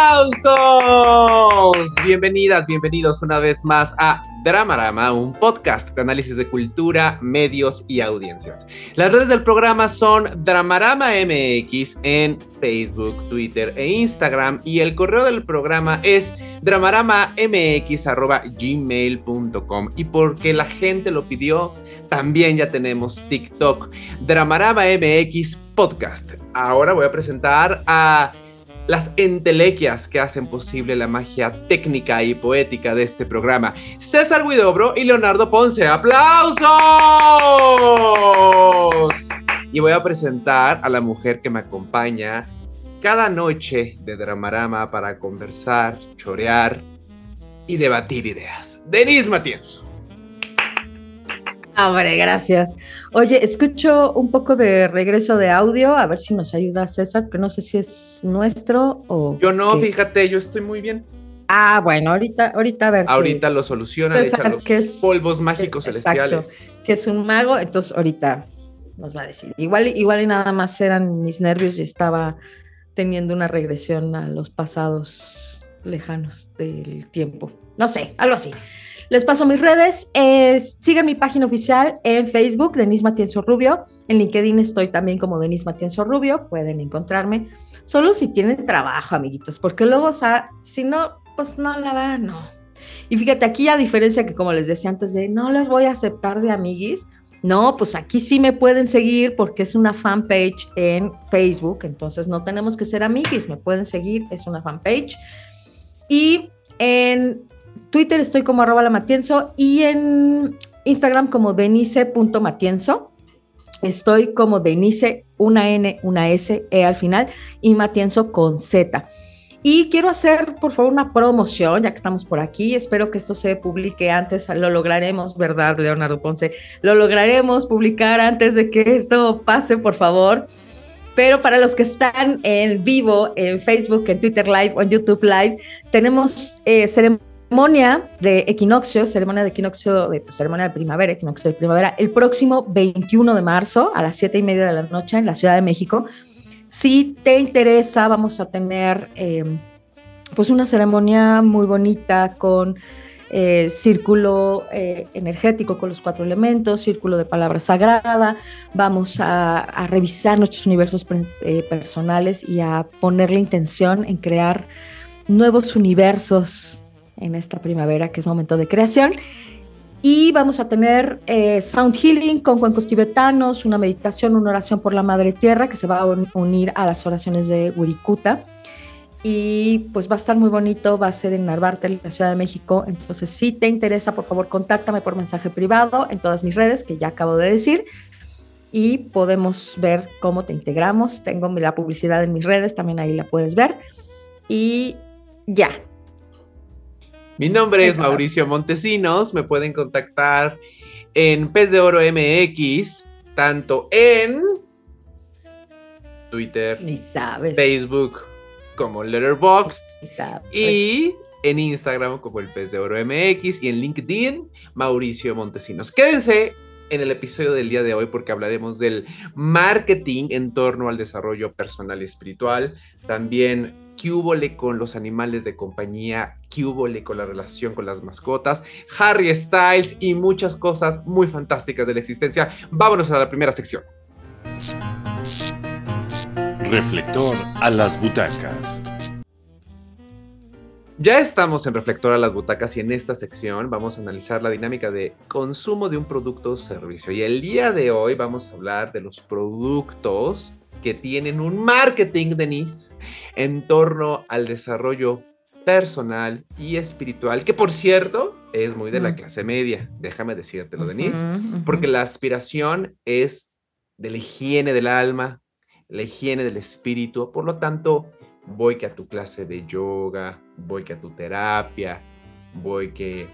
¡Aplausos! Bienvenidas, bienvenidos una vez más a Dramarama, un podcast de análisis de cultura, medios y audiencias. Las redes del programa son Dramarama MX en Facebook, Twitter e Instagram y el correo del programa es dramaramamx@gmail.com y porque la gente lo pidió, también ya tenemos TikTok, Dramarama MX Podcast. Ahora voy a presentar a las entelequias que hacen posible la magia técnica y poética de este programa. César Guidobro y Leonardo Ponce. ¡Aplausos! Y voy a presentar a la mujer que me acompaña cada noche de Dramarama para conversar, chorear y debatir ideas. Denise Matienzo. Hombre, gracias. Oye, escucho un poco de regreso de audio, a ver si nos ayuda César, pero no sé si es nuestro o. Yo no, fíjate, yo estoy muy bien. Ah, bueno, ahorita, ahorita a ver. Ahorita lo soluciona, echa los polvos mágicos celestiales. Que es un mago, entonces ahorita nos va a decir. Igual, igual y nada más eran mis nervios y estaba teniendo una regresión a los pasados lejanos del tiempo. No sé, algo así. Les paso mis redes. sigan mi página oficial en Facebook, Denis Matienzo Rubio. En LinkedIn estoy también como Denis Matienzo Rubio. Pueden encontrarme. Solo si tienen trabajo, amiguitos, porque luego, o sea, si no, pues no la van, no. Y fíjate, aquí a diferencia que como les decía antes de no les voy a aceptar de amiguis, no, pues aquí sí me pueden seguir porque es una fanpage en Facebook, entonces no tenemos que ser amiguis, me pueden seguir, es una fanpage. Y en Twitter estoy como arroba la Matienzo y en Instagram como denise.matienzo. Estoy como Denise, una N, una S, E al final, y Matienzo con Z. Y quiero hacer, por favor, una promoción, ya que estamos por aquí. Espero que esto se publique antes, lo lograremos, ¿verdad, Leonardo Ponce? Lo lograremos publicar antes de que esto pase, por favor. Pero para los que están en vivo, en Facebook, en Twitter Live o en YouTube Live, tenemos eh, de equinoccio, ceremonia de equinoccio, pues, ceremonia de primavera, equinoccio de primavera, el próximo 21 de marzo a las 7 y media de la noche en la Ciudad de México. Si te interesa, vamos a tener eh, pues una ceremonia muy bonita con eh, círculo eh, energético con los cuatro elementos, círculo de palabra sagrada. Vamos a revisar nuestros universos personales y a poner la intención en crear nuevos universos en esta primavera, que es momento de creación. Y vamos a tener eh, Sound Healing con cuencos tibetanos, una meditación, una oración por la Madre Tierra que se va a unir a las oraciones de Wirikuta. Y pues va a estar muy bonito, va a ser en Narvarte, la Ciudad de México. Entonces, si te interesa, por favor, contáctame por mensaje privado en todas mis redes, que ya acabo de decir. Y podemos ver cómo te integramos. Tengo la publicidad en mis redes, también ahí la puedes ver. Y ya, mi nombre es Mauricio Montesinos, me pueden contactar en Pez de Oro MX, tanto en Twitter, Facebook como Letterboxd y en Instagram como el Pez de Oro MX y en LinkedIn Mauricio Montesinos. Quédense en el episodio del día de hoy porque hablaremos del marketing en torno al desarrollo personal y espiritual, también qué con los animales de compañía, qué con la relación con las mascotas, Harry Styles y muchas cosas muy fantásticas de la existencia. Vámonos a la primera sección. Reflector a las butacas. Ya estamos en Reflector a las butacas y en esta sección vamos a analizar la dinámica de consumo de un producto o servicio. Y el día de hoy vamos a hablar de los productos que tienen un marketing, Denise, en torno al desarrollo personal y espiritual, que por cierto es muy de la clase media, déjame decírtelo, Denise, porque la aspiración es de la higiene del alma, la higiene del espíritu, por lo tanto, voy que a tu clase de yoga, voy que a tu terapia, voy que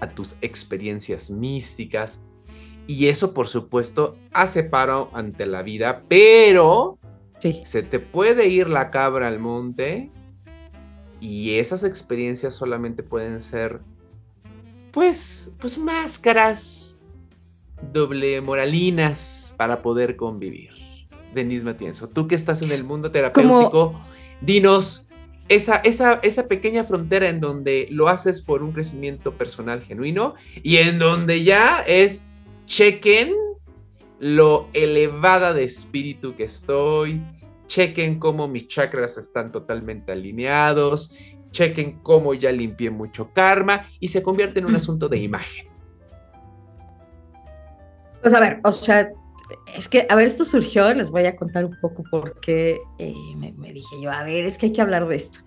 a tus experiencias místicas, Y eso, por supuesto, hace paro ante la vida, pero Sí. se te puede ir la cabra al monte y esas experiencias solamente pueden ser, pues, pues máscaras doble moralinas para poder convivir. Denise Matienzo, tú que estás en el mundo terapéutico, dinos esa, esa, esa pequeña frontera en donde lo haces por un crecimiento personal genuino y en donde ya es chequen lo elevada de espíritu que estoy, chequen cómo mis chakras están totalmente alineados, chequen cómo ya limpié mucho karma y se convierte en un asunto de imagen. Pues a ver, o sea, es que, a ver, esto surgió, les voy a contar un poco porque eh, me, me dije yo, a ver, es que hay que hablar de esto.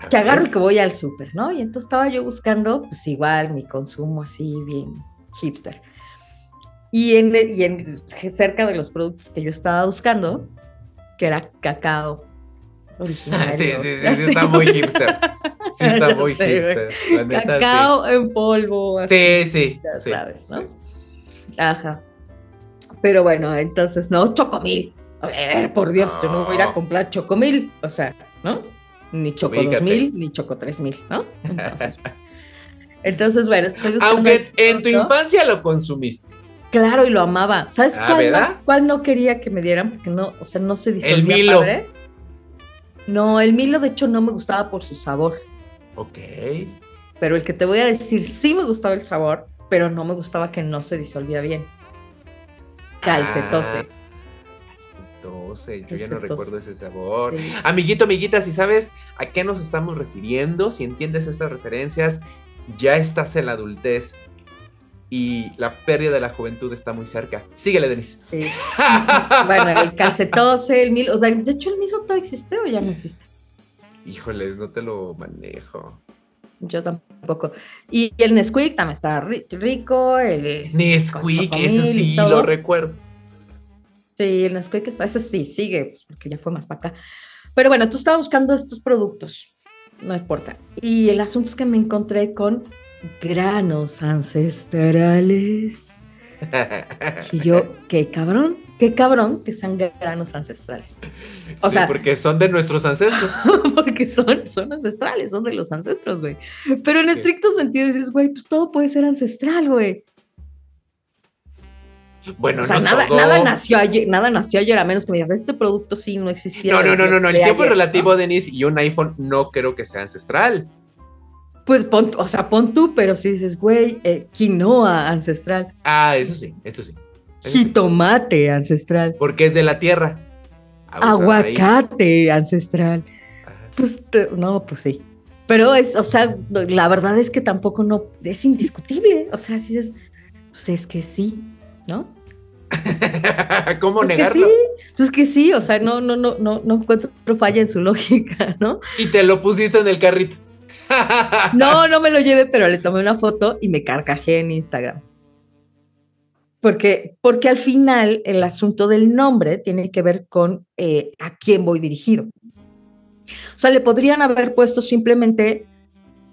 A que ver. agarro y que voy al súper, ¿no? Y entonces estaba yo buscando, pues igual, mi consumo así bien hipster. Y, en, y en, cerca de los productos que yo estaba buscando, que era cacao original. Sí, sí, sí, sí, está muy hipster. Sí, está muy hipster. La neta, Cacao en polvo. sí. así, Sí, sí, ya sí, sabes, ¿no? Ajá. Pero bueno, entonces, no, chocomil. A ver, por Dios, yo no voy a ir a No. comprar chocomil. O sea, ¿no? Ni choco Ubícate. 2000, ni choco 3000, ¿no? Entonces, entonces bueno, estoy Aunque en tu infancia lo consumiste. Claro, y lo amaba. ¿Sabes Ah, cuál, no, cuál no quería que me dieran? Porque no, o sea, no se disolvía El Milo. padre. No, el Milo de hecho no me gustaba por su sabor. Ok. Pero el que te voy a decir sí me gustaba el sabor, pero no me gustaba que no se disolvía bien. Calcetose. Ah, calcetose. Yo ya no recuerdo ese sabor. Sí. Amiguito, amiguita, si sabes a qué nos estamos refiriendo, si entiendes estas referencias, ya estás en la adultez y la pérdida de la juventud está muy cerca. Síguele, Denise. Sí. bueno, el calcetose, el Milo. O sea, de hecho, el Milo todavía existe o ya no existe. Híjoles, no te lo manejo. Yo tampoco. Y el Nesquik también está ri- rico. El, Nesquik, eso sí, todo. lo recuerdo. Sí, el Nesquik está, ese sí, sigue, pues, porque ya fue más para acá. Pero bueno, tú estabas buscando estos productos, no importa. Y el asunto es que me encontré con granos ancestrales. Y yo, qué cabrón, qué cabrón que sean granos ancestrales. O sí, sea- porque son de nuestros ancestros. Porque son, son ancestrales, son de los ancestros, güey. Pero en Sí. estricto sentido dices, güey, pues todo puede ser ancestral, güey. Bueno, o sea, no nada, todo. nada nació ayer, nada nació ayer, a menos que me digas, este producto sí no existía. No, no, no, no, no. El tiempo ayer", relativo, ¿no? Denise, y un iPhone no creo que sea ancestral. Pues pon, o sea, pon tú, pero si dices, güey, eh, quinoa ancestral, Ah, eso sí, eso sí. Eso sí. jitomate ancestral, Porque es de la tierra. Aguacate ancestral. Ajá. Pues no, pues sí. Pero es, o sea, la verdad es que tampoco no, es indiscutible. O sea, si es, pues es que sí, ¿no? ¿Cómo Es que negarlo? sí, pues que sí, o sea, no, no, no, no, no encuentro falla en su lógica, ¿no? Y te lo pusiste en el carrito. No, no me lo llevé, pero le tomé una foto y me carcajé en Instagram. Porque, porque al final el asunto del nombre tiene que ver con eh, a quién voy dirigido. O sea, le podrían haber puesto simplemente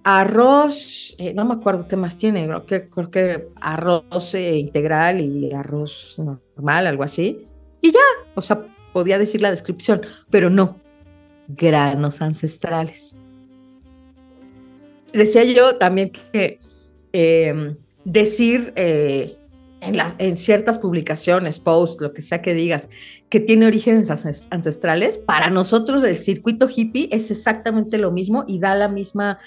arroz, eh, no me acuerdo qué más tiene, creo que, creo que arroz eh, integral y arroz normal, algo así. Y ya, o sea, podía decir la descripción, pero no, granos ancestrales. Decía yo también que eh, decir eh, en, las, en ciertas publicaciones, posts, lo que sea que digas, que tiene orígenes ances- ancestrales, para nosotros el circuito hippie es exactamente lo mismo y da la misma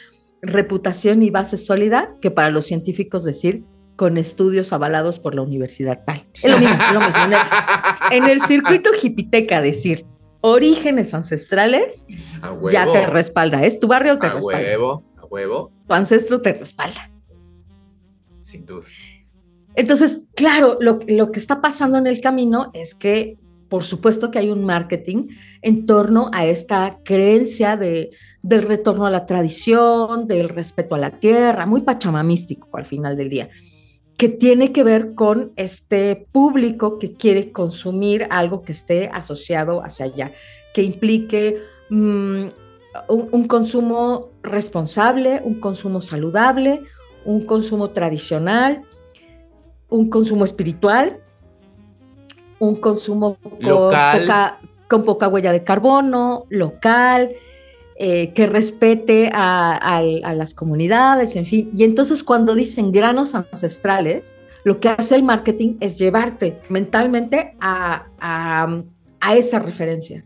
reputación y base sólida que para los científicos decir con estudios avalados por la universidad tal. Es lo mismo, es lo mismo. En el, en el circuito hippiteca decir orígenes ancestrales ya te respalda. Es tu barrio te A respalda. huevo, huevo, Tu ancestro te respalda. sin duda. Entonces, claro, lo, lo que está pasando en el camino es que, por supuesto que hay un marketing en torno a esta creencia de, del retorno a la tradición, del respeto a la tierra, muy pachamamístico al final del día, que tiene que ver con este público que quiere consumir algo que esté asociado hacia allá, que implique mm, un, un consumo responsable, un consumo saludable, un consumo tradicional, un consumo espiritual, un consumo con poca, con poca huella de carbono, local, eh, que respete a, a- a las comunidades, en fin. Y entonces cuando dicen granos ancestrales, lo que hace el marketing es llevarte mentalmente a- a esa referencia.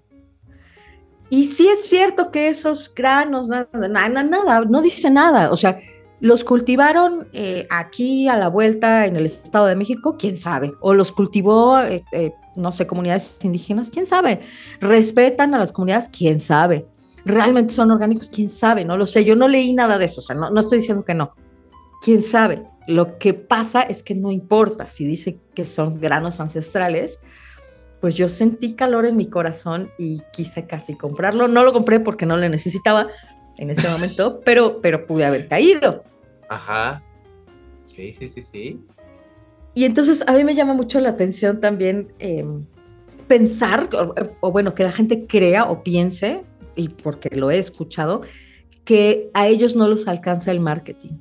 Y sí es cierto que esos granos, nada, nada, nada, no dice nada. O sea, los cultivaron eh, aquí a la vuelta en el Estado de México, quién sabe. O los cultivó, eh, eh, no sé, comunidades indígenas, quién sabe. Respetan a las comunidades, quién sabe. Realmente son orgánicos, quién sabe, no lo sé. Yo no leí nada de eso, o sea, no, no estoy diciendo que no. Quién sabe. Lo que pasa es que no importa si dice que son granos ancestrales, pues yo sentí calor en mi corazón y quise casi comprarlo. No lo compré porque no lo necesitaba en ese momento, pero, pero pude haber caído. Ajá. Sí, sí, sí, sí. Y entonces a mí me llama mucho la atención también eh, pensar, o, o bueno, que la gente crea o piense, y porque lo he escuchado, que a ellos no los alcanza el marketing.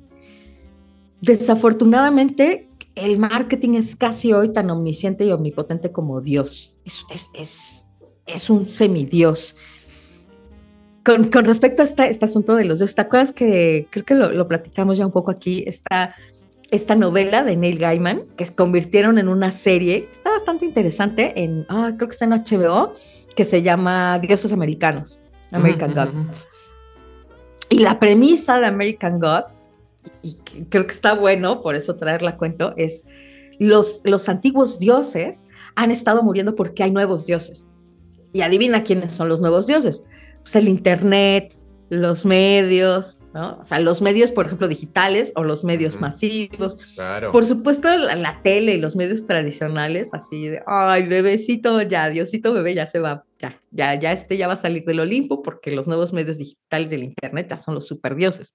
Desafortunadamente, el marketing es casi hoy tan omnisciente y omnipotente como Dios. Es, es, es, es un semidios. Con, con respecto a esta, este asunto de los dioses, ¿te acuerdas que creo que lo, lo platicamos ya un poco aquí? Esta, esta novela de Neil Gaiman, que se convirtieron en una serie, está bastante interesante, en, ah, creo que está en HBO, que se llama Dioses Americanos, American. Gods. Y la premisa de American Gods, y creo que está bueno, por eso traerla a cuento, es los, los antiguos dioses han estado muriendo porque hay nuevos dioses. Y adivina quiénes son los nuevos dioses. Pues el Internet, los medios, ¿no? O sea, los medios, por ejemplo, digitales o los medios masivos. Claro. Por supuesto, la, la tele y los medios tradicionales, así de, ay, bebecito, ya, Diosito bebé ya se va, ya, ya, ya este ya va a salir del Olimpo porque los nuevos medios digitales del Internet ya son los superdioses.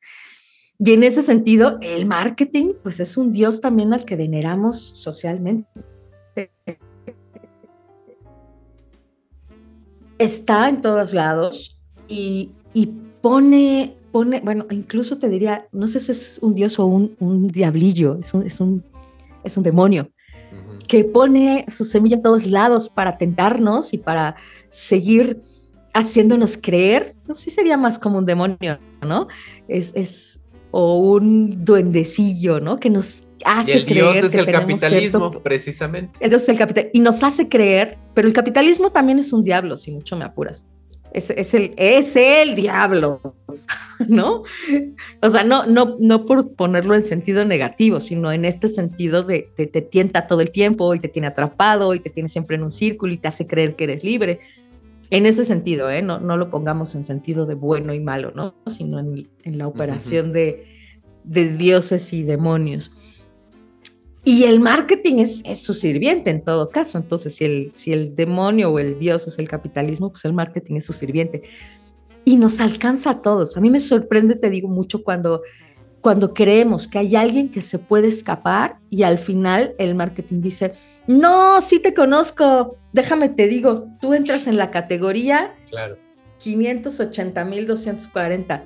Y en ese sentido, el marketing, pues es un dios también al que veneramos socialmente. Está en todos lados y, y pone, pone, bueno, incluso te diría, no sé si es un dios o un, un diablillo, es un, es, un, es un demonio que pone su semilla a todos lados para tentarnos y para seguir haciéndonos creer, no sé si sería más como un demonio, ¿no? Es, es o un duendecillo, ¿no? Que nos Y hace el creer dios es que el capitalismo, cierto- precisamente. entonces el capital y nos hace creer, pero el capitalismo también es un diablo, si mucho me apuras. Es, es el, es el diablo, ¿no? O sea, no, no, no por ponerlo en sentido negativo, sino en este sentido de te, te tienta todo el tiempo y te tiene atrapado y te tiene siempre en un círculo y te hace creer que eres libre. En ese sentido, ¿eh? no, no lo pongamos en sentido de bueno y malo, ¿no? Sino en, en la operación de, de dioses y demonios. Y el marketing es, es, su sirviente en todo caso. Entonces, si el, si el demonio o el dios es el capitalismo, pues el marketing es su sirviente. Y nos alcanza a todos. A mí me sorprende, te digo mucho, cuando, cuando creemos que hay alguien que se puede escapar y al final el marketing dice, no, sí te conozco, déjame te digo, tú entras en la categoría Claro. 580.240,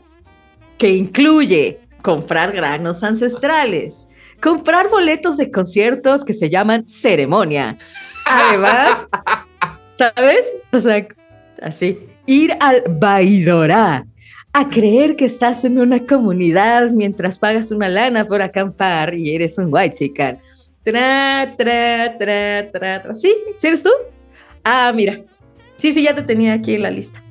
que incluye comprar granos ancestrales, comprar boletos de conciertos que se llaman ceremonia. Además, ¿sabes? O sea, así, ir al Baidorá, a creer que estás en una comunidad mientras pagas una lana por acampar y eres un white chican. Tra, tra, tra, tra, tra. ¿Sí? ¿Sí eres tú? Ah, mira. Sí, sí, ya te tenía aquí en la lista.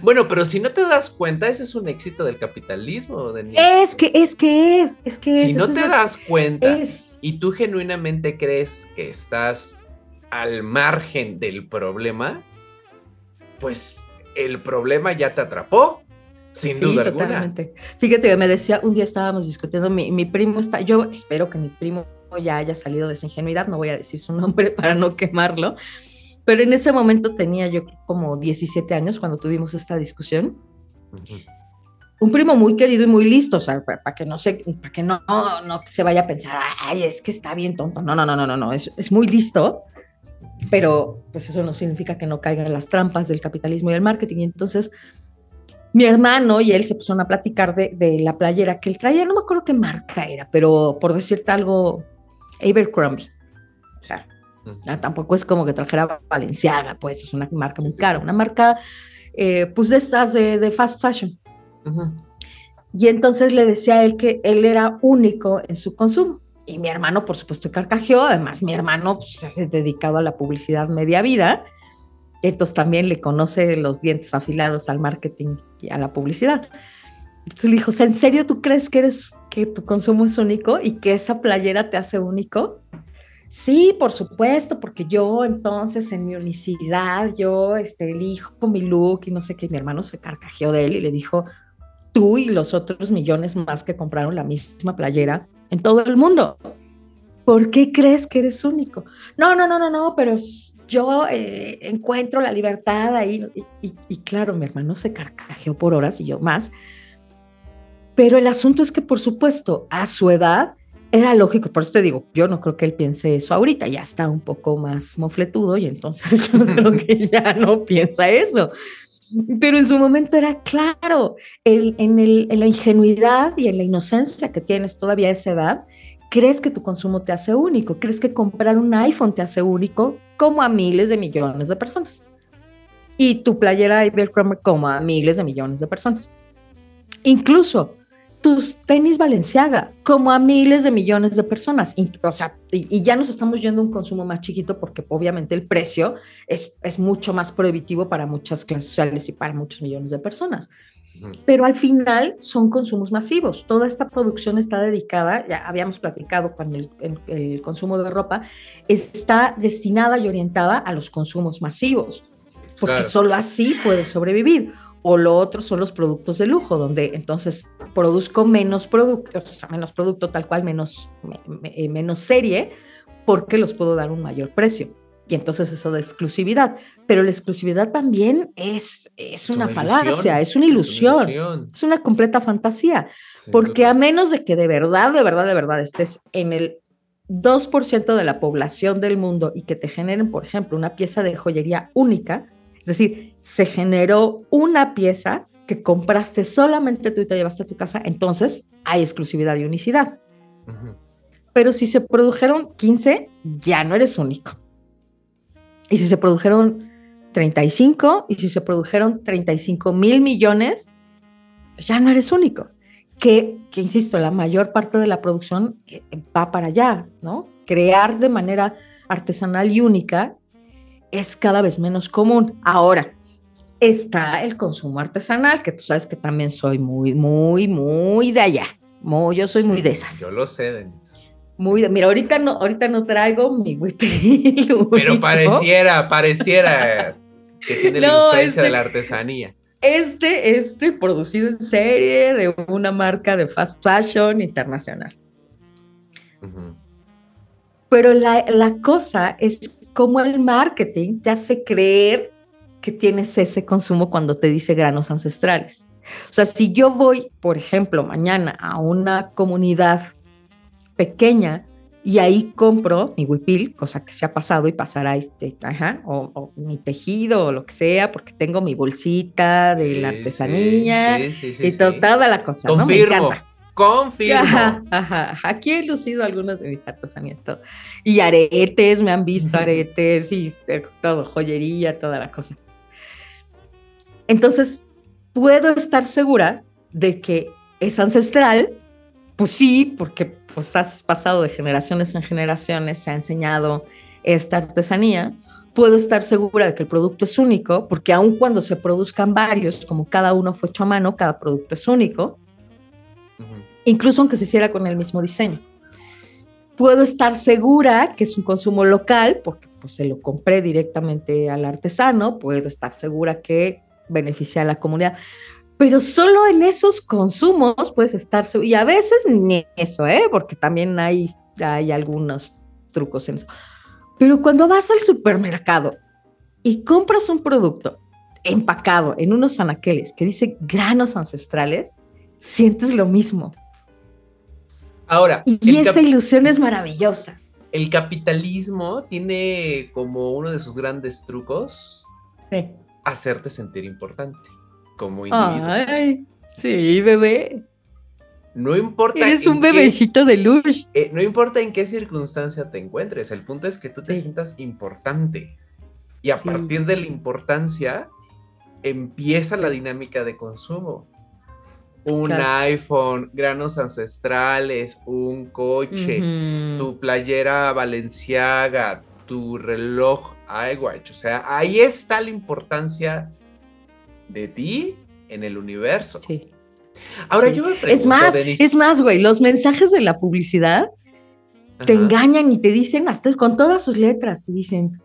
Bueno, pero si no te das cuenta, ese es un éxito del capitalismo, Denise. Es que, es que es, es que Si es, no eso te es das cuenta es, y tú genuinamente crees que estás al margen del problema, pues el problema ya te atrapó, sin Sí, duda alguna. totalmente. Fíjate que me decía, un día estábamos discutiendo, mi, mi primo está, yo espero que mi primo ya haya salido de esa ingenuidad, no voy a decir su nombre para no quemarlo, pero en ese momento tenía yo como 17 años cuando tuvimos esta discusión. Un primo muy querido y muy listo, o sea, para que no se, para que no, no se vaya a pensar, ay, es que está bien tonto. No, no, no, no, no, no, es, es muy listo, pero pues eso no significa que no caiga en las trampas del capitalismo y el marketing. Y entonces mi hermano y él se pusieron a platicar de, de la playera que él traía, no me acuerdo qué marca era, pero por decirte algo Abercrombie. O sea, tampoco es como que trajera Valenciaga, pues es una marca muy cara, una marca eh, pues de estas de, fast fashion. Y entonces le decía a él que él era único en su consumo. Y mi hermano, por supuesto, carcajeó. Además, mi hermano pues, se ha dedicado a la publicidad media vida. Entonces también le conoce los dientes afilados al marketing y a la publicidad. Entonces le dijo, ¿en serio tú crees que eres que tu consumo es único y que esa playera te hace único? Sí, por supuesto, porque yo entonces en mi unicidad, yo este, elijo mi look y no sé qué, mi hermano se carcajeó de él y le dijo, tú y los otros millones más que compraron la misma playera en todo el mundo. ¿Por qué crees que eres único? No, no, no, no, no, pero yo eh, encuentro la libertad ahí. Y, claro, mi hermano se carcajeó por horas y yo más. Pero el asunto es que, por supuesto, a su edad era lógico, por eso te digo, yo no creo que él piense eso ahorita, ya está un poco más mofletudo y entonces yo creo que ya no piensa eso. Pero en su momento era claro, en, en la ingenuidad y en la inocencia que tienes todavía a esa edad, crees que tu consumo te hace único, crees que comprar un iPhone te hace único como a miles de millones de personas. Y tu playera como a miles de millones de personas. Incluso tus tenis Valenciaga como a miles de millones de personas. Y, o sea, y, ya nos estamos yendo a un consumo más chiquito porque obviamente el precio es, es mucho más prohibitivo para muchas clases sociales y para muchos millones de personas pero al final son consumos masivos. Toda esta producción está dedicada, ya habíamos platicado con el, consumo de ropa, está destinada y orientada a los consumos masivos, porque solo así puede sobrevivir. O lo otro son los productos de lujo, donde entonces produzco menos productos, o sea, menos producto tal cual, menos, menos serie, porque los puedo dar un mayor precio. Y entonces eso de exclusividad. Pero la exclusividad también es, es, una, falacia, es una ilusión, es una, completa fantasía, porque a menos de que de verdad, de verdad, de verdad estés en el 2% de la población del mundo y que te generen, por ejemplo, una pieza de joyería única, es decir, se generó una pieza que compraste solamente tú y te llevaste a tu casa, entonces hay exclusividad y unicidad. Pero si se produjeron 15, ya no eres único. Y si se produjeron 35 y si se produjeron 35 mil millones, pues ya no eres único. Que, que, insisto, la mayor parte de la producción eh, va para allá, ¿no? Crear de manera artesanal y única es cada vez menos común. Ahora, está el consumo artesanal, que tú sabes que también soy muy, muy, muy de allá. Muy, yo soy muy de esas. Yo lo sé, Denise. Muy, mira, ahorita no, ahorita no traigo mi. Pero pareciera, pareciera que tiene la influencia de la artesanía. Este, este producido en serie de una marca de fast fashion internacional. Pero la, la cosa es cómo el marketing te hace creer que tienes ese consumo cuando te dice granos ancestrales. O sea, si yo voy, por ejemplo, mañana a una comunidad pequeña y ahí compro mi huipil, cosa que se ha pasado y pasará este, ajá, o, mi tejido o lo que sea, porque tengo mi bolsita de la artesanía y toda la cosa. Confirmo. Confirmo. Aquí he lucido algunas de mis artesanías, todo. Y aretes, me han visto aretes y todo, joyería, toda la cosa. Entonces, puedo estar segura de que es ancestral, pues sí, porque pues has pasado de generaciones en generaciones, se ha enseñado esta artesanía, puedo estar segura de que el producto es único, porque aun cuando se produzcan varios, como cada uno fue hecho a mano, cada producto es único, incluso aunque se hiciera con el mismo diseño. Puedo estar segura que es un consumo local, porque pues, se lo compré directamente al artesano, puedo estar segura que beneficia a la comunidad pero solo en esos consumos puedes estar, y a veces ni eso, ¿eh? porque también hay, hay algunos trucos en eso. Pero cuando vas al supermercado y compras un producto empacado en unos anaqueles que dice granos ancestrales, sientes lo mismo. Ahora, y esa ilusión es maravillosa. El capitalismo tiene como uno de sus grandes trucos hacerte sentir importante como individuo. sí, bebé. No importa. Eres un qué- bebecito de luz. eh, no importa en qué circunstancia te encuentres, el punto es que tú te Sí. sientas importante. Y a Sí. partir de la importancia empieza la dinámica de consumo. Un Claro. iPhone, granos ancestrales, un coche, tu playera Valenciaga, tu reloj iWatch. O sea, ahí está la importancia de ti en el universo. Sí. Ahora Sí. yo me pregunto, Es más, Denise- es más, güey, los mensajes de la publicidad te engañan y te dicen, hasta con todas sus letras, te dicen,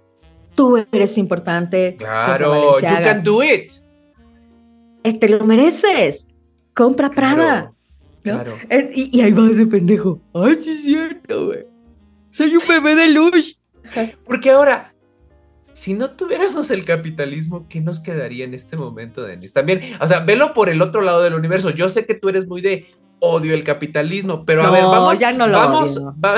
tú eres importante. Claro, you can do it. Eh, Te lo mereces. Compra Prada. Claro, ¿no? claro. Y, y ahí va ese pendejo. Ay, sí es cierto, güey. Soy un bebé de luz. Porque ahora, si no tuviéramos el capitalismo, ¿qué nos quedaría en este momento, Denis? También, o sea, velo por el otro lado del universo. Yo sé que tú eres muy de odio el capitalismo, pero a No, ver, vamos. ya no lo vamos, odio. va-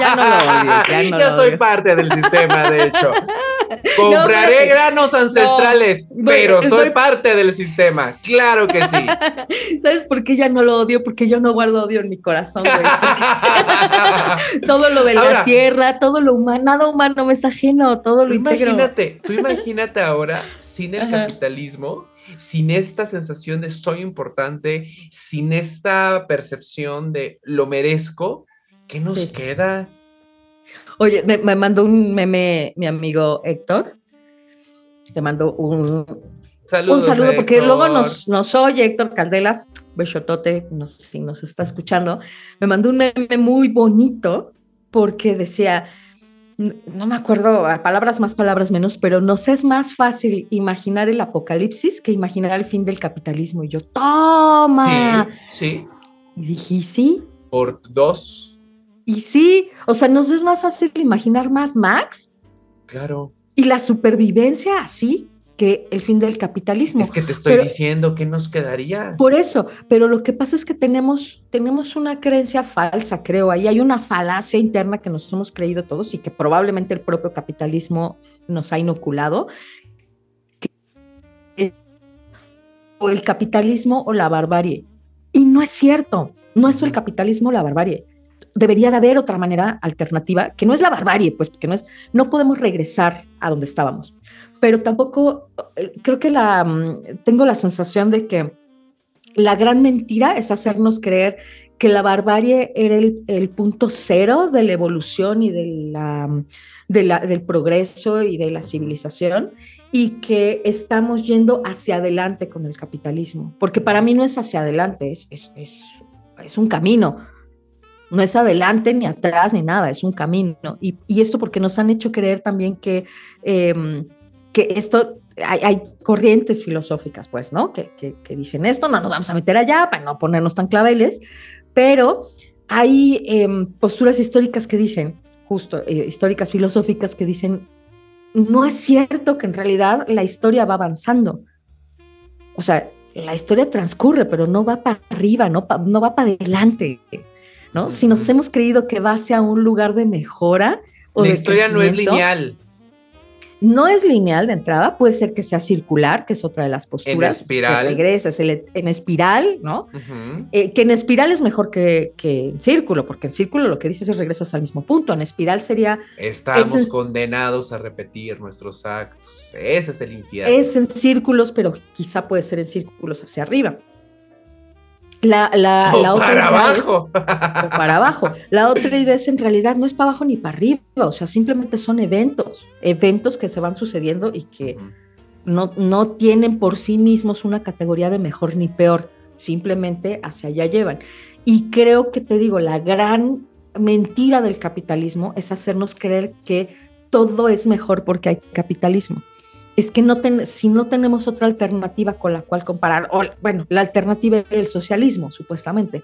ya no lo odio, ya no lo soy odio. parte del sistema, de hecho. Compraré espérate. granos ancestrales, No, pero soy soy- parte del sistema. Claro que sí. ¿Sabes por qué ya no lo odio? Porque yo no guardo odio en mi corazón, güey. Todo lo de la tierra, todo lo humano, nada humano me es ajeno, todo lo integro. imagínate, tú imagínate ahora sin el Ajá. capitalismo, sin esta sensación de soy importante, sin esta percepción de lo merezco, ¿qué nos Sí. queda? Oye, me, me mandó un meme mi amigo Héctor. Te mandó un, Saludos. un saludo porque luego nos, nos oye Héctor Caldelas, besotote, no sé si nos está escuchando. Me mandó un meme muy bonito porque decía, no me acuerdo, a palabras más, palabras menos, pero nos es más fácil imaginar el apocalipsis que imaginar el fin del capitalismo. Y yo, toma. Sí, sí, Y dije, "¿Y sí, por dos, y sí, o sea, nos es más fácil imaginar más Max claro. y la supervivencia así que el fin del capitalismo. Es que te estoy Pero- diciendo que nos quedaría. Por eso, pero lo que pasa es que tenemos, tenemos una creencia falsa, creo. Ahí hay una falacia interna que nos hemos creído todos y que probablemente el propio capitalismo nos ha inoculado. que- O el capitalismo o la barbarie. Y no es cierto, no es el capitalismo o la barbarie. Debería de haber otra manera alternativa, que no es la barbarie, pues, que no es, no podemos regresar a donde estábamos. Pero tampoco, eh, creo que la, mm, tengo la sensación de que la gran mentira es hacernos creer que la barbarie era el, el punto cero de la evolución y de la, de la- del progreso y de la civilización y que estamos yendo hacia adelante con el capitalismo. Porque para mí no es hacia adelante, es, es, es, es un camino. No es adelante ni atrás ni nada, es un camino. Y, y esto porque nos han hecho creer también que, em, que esto, hay, hay corrientes filosóficas, pues, ¿no? Que, que, que dicen esto, no nos vamos a meter allá para no ponernos tan claveles, pero hay em, posturas históricas que dicen, justo, eh, históricas filosóficas que dicen, no es cierto que en realidad la historia va avanzando. O sea, la historia transcurre, pero no va para arriba, no, pa- no va para adelante, ¿no? Si nos hemos creído que va hacia un lugar de mejora o La de historia no es lineal. No es lineal de entrada, puede ser que sea circular, que es otra de las posturas. espiral. Que regresas el- en espiral, ¿no? Eh, que en espiral es mejor que, que en círculo, porque en círculo lo que dices es regresas al mismo punto. En espiral sería, Estamos es en- condenados a repetir nuestros actos. Ese es el infierno. es en círculos, pero quizá puede ser en círculos hacia arriba. La, la, o la otra para idea es- abajo. o para abajo. La otra idea es en realidad no es para abajo ni para arriba, o sea, simplemente son eventos, eventos que se van sucediendo y que no, no tienen por sí mismos una categoría de mejor ni peor, simplemente hacia allá llevan. Y creo que te digo, la gran mentira del capitalismo es hacernos creer que todo es mejor porque hay capitalismo. Es que no ten- si no tenemos otra alternativa con la cual comparar, o, bueno, la alternativa era el socialismo, supuestamente.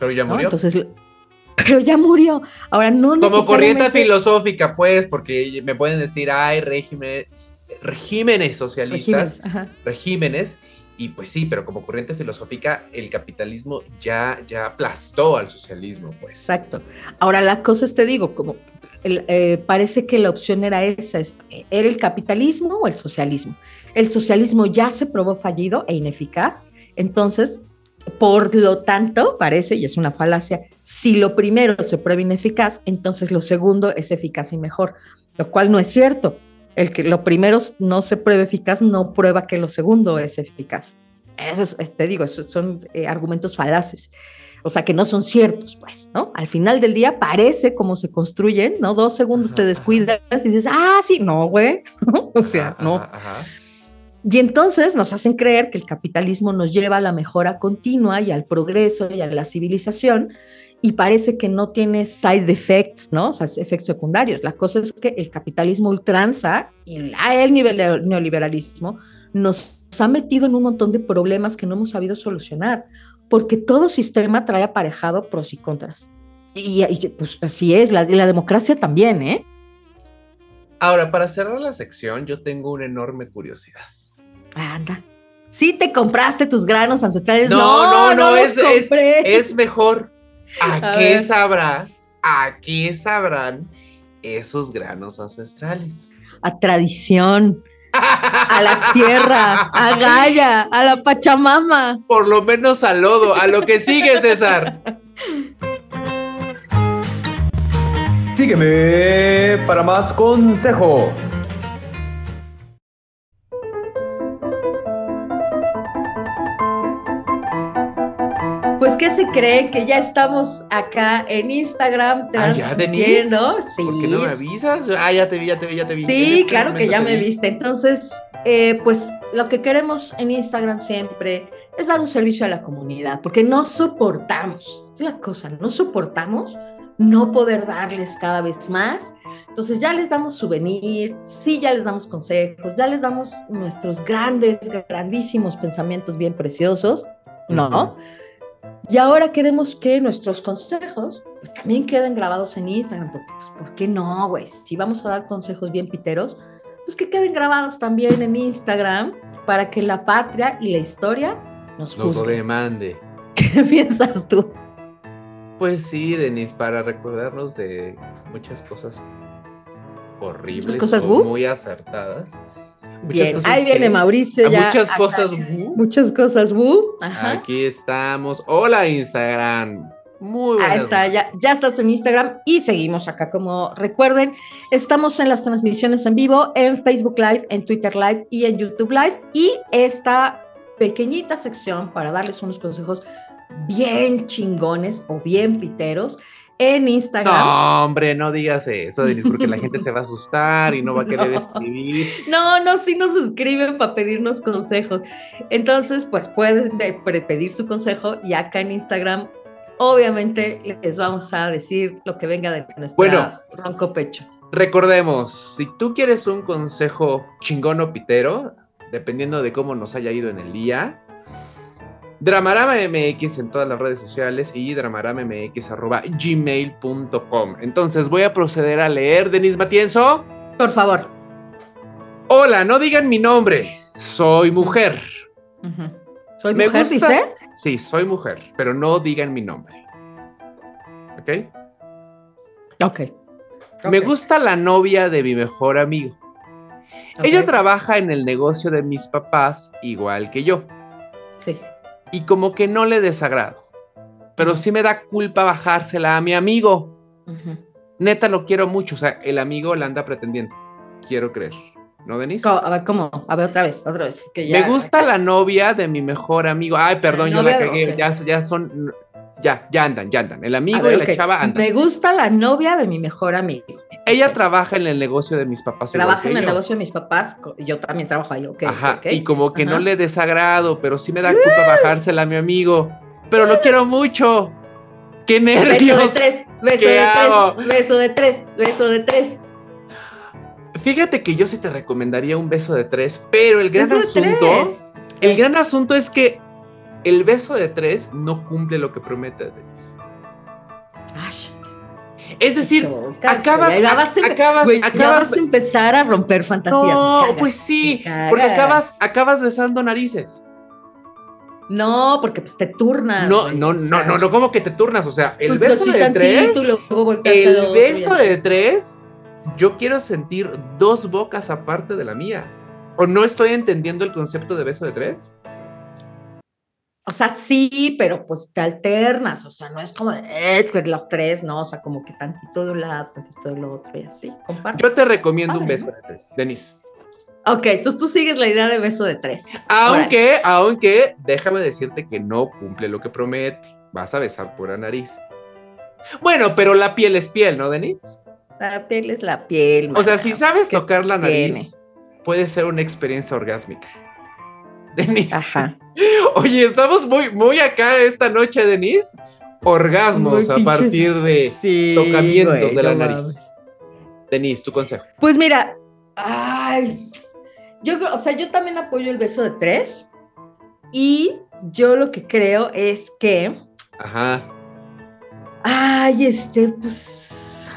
Pero ya ¿no? murió. Entonces, pero ya murió. Ahora no Como corriente filosófica, pues, porque me pueden decir, hay régimen, regímenes socialistas, regímenes, regímenes, y pues sí, pero como corriente filosófica, el capitalismo ya, ya aplastó al socialismo, pues. Exacto. Ahora la cosa es, te digo, como el, eh, parece que la opción era esa, es, ¿era el capitalismo o el socialismo? El socialismo ya se probó fallido e ineficaz, entonces por lo tanto, parece, y es una falacia, si lo primero se prueba ineficaz, entonces lo segundo es eficaz y mejor, lo cual no es cierto. El que lo primero no se pruebe eficaz no prueba que lo segundo es eficaz. Eso es, te digo, esos son eh, argumentos falaces. O sea, que no son ciertos, pues, ¿no? Al final del día parece como se construyen, ¿no? Dos segundos te descuidas y dices, ah, sí, no, güey. o sea, no. Y entonces nos hacen creer que el capitalismo nos lleva a la mejora continua y al progreso y a la civilización y parece que no tiene side effects, ¿no? O sea, efectos secundarios. La cosa es que el capitalismo ultranza y el nivel neoliberalismo nos ha metido en un montón de problemas que no hemos sabido solucionar, porque todo sistema trae aparejado pros y contras. Y, pues así es, la, la democracia también, ¿eh? Ahora, para cerrar la sección, yo tengo una enorme curiosidad. Anda. Sí te compraste tus granos ancestrales. No, no, no, es, es, mejor. ¿A, qué sabrá? ¿A qué sabrán esos granos ancestrales? A tradición, a la tierra, a Gaia, a la Pachamama. Por lo menos al lodo, a lo que sigue, César. Sígueme para más consejo. ¿Qué se creen? Que ya estamos acá en Instagram ah, ya, Sí. ¿Por qué no me avisas? Ah, ya te vi, ya te vi, ya te vi. Sí, claro que ya me viste. Entonces, eh, pues lo que queremos en Instagram siempre es dar un servicio a la comunidad, porque no soportamos, es la cosa, no soportamos no poder darles cada vez más. Entonces ya les damos souvenir, sí, ya les damos consejos, ya les damos nuestros grandes, grandísimos pensamientos bien preciosos, ¿no? Y ahora queremos que nuestros consejos pues también queden grabados en Instagram, porque pues, ¿por qué no, güey? Si vamos a dar consejos bien piteros, pues que queden grabados también en Instagram para que la patria y la historia nos Nos demande. ¿Qué piensas tú? Pues sí, Denis, para recordarnos de muchas cosas horribles, ¿Muchas cosas muy acertadas. Bien, ahí viene Mauricio ya. Muchas cosas, Muchas cosas, Aquí estamos. Hola, Instagram. Muy buenas. Ahí está, ya, ya estás en Instagram y seguimos acá. Como recuerden, estamos en las transmisiones en vivo, en Facebook Live, en Twitter Live y en YouTube Live. Y esta pequeñita sección para darles unos consejos bien chingones o bien piteros en Instagram. No, hombre, no digas eso, Denise, porque la gente se va a asustar y no va a querer escribir. No, no, sí nos suscriben para pedirnos consejos. Entonces, pues pueden pedir su consejo y acá en Instagram, obviamente, les vamos a decir lo que venga de nuestro bueno, ronco pecho. Recordemos, si tú quieres un consejo chingón o pitero, dependiendo de cómo nos haya ido en el día, Dramarama MX en todas las redes sociales y gmail.com Entonces voy a proceder a leer, Denis Matienzo. Por favor. Hola, no digan mi nombre. Soy mujer. ¿Soy Me mujer, dice? Sí, soy mujer, pero no digan mi nombre. ¿Ok? Ok. Me gusta la novia de mi mejor amigo. Ella trabaja en el negocio de mis papás igual que yo. Y como que no le desagrado. Pero sí me da culpa bajársela a mi amigo. Neta lo quiero mucho. O sea, el amigo la anda pretendiendo. Quiero creer. ¿No, Denise? A ver, ¿cómo? A ver, otra vez, otra vez. Me gusta la novia de mi mejor amigo. Ay, perdón, yo la cagué. Ya, ya son. Ya, ya andan, ya andan. El amigo y la chava andan. Me gusta la novia de mi mejor amigo. Ella trabaja en el negocio de mis papás. Trabaja en el negocio de mis papás, yo también trabajo ahí, ok. Ajá, y como que no le desagrado, pero sí me da culpa bajársela a mi amigo. Pero lo quiero mucho. ¡Qué nervios! Beso de tres, beso de tres, beso de tres, beso de tres. Fíjate que yo sí te recomendaría un beso de tres, pero el gran asunto, el gran asunto es que el beso de tres no cumple lo que promete. Ay. Es decir, acabas, acabas, acabas, a empezar a romper fantasía. No, pues sí, porque acabas, acabas besando narices. No, porque pues te turnas. No, no, no, no, no, como que te turnas, o sea, el pues beso de tres, el beso de tres, yo quiero sentir dos bocas aparte de la mía. ¿O no estoy entendiendo el concepto de beso de tres? O sea, sí, pero pues te alternas, o sea, no es como de eh, los tres, no, o sea, como que tantito de un lado, tantito del otro y así, comparte. Yo te recomiendo un beso de tres, Denise. Ok, entonces tú sigues la idea de beso de tres. Aunque, aunque, déjame decirte que no cumple lo que promete. Vas a besar por la nariz. Bueno, pero la piel es piel, ¿no, Denise? La piel es la piel. O sea, si sabes tocar la nariz, puede ser una experiencia orgásmica. Denise. Ajá. Oye, estamos muy, muy acá esta noche, Denise. Orgasmos a partir de tocamientos de la nariz. Denise, tu consejo. Pues mira, ay, yo, o sea, yo también apoyo el beso de tres. Y yo lo que creo es que. Ajá. Ay, este, pues.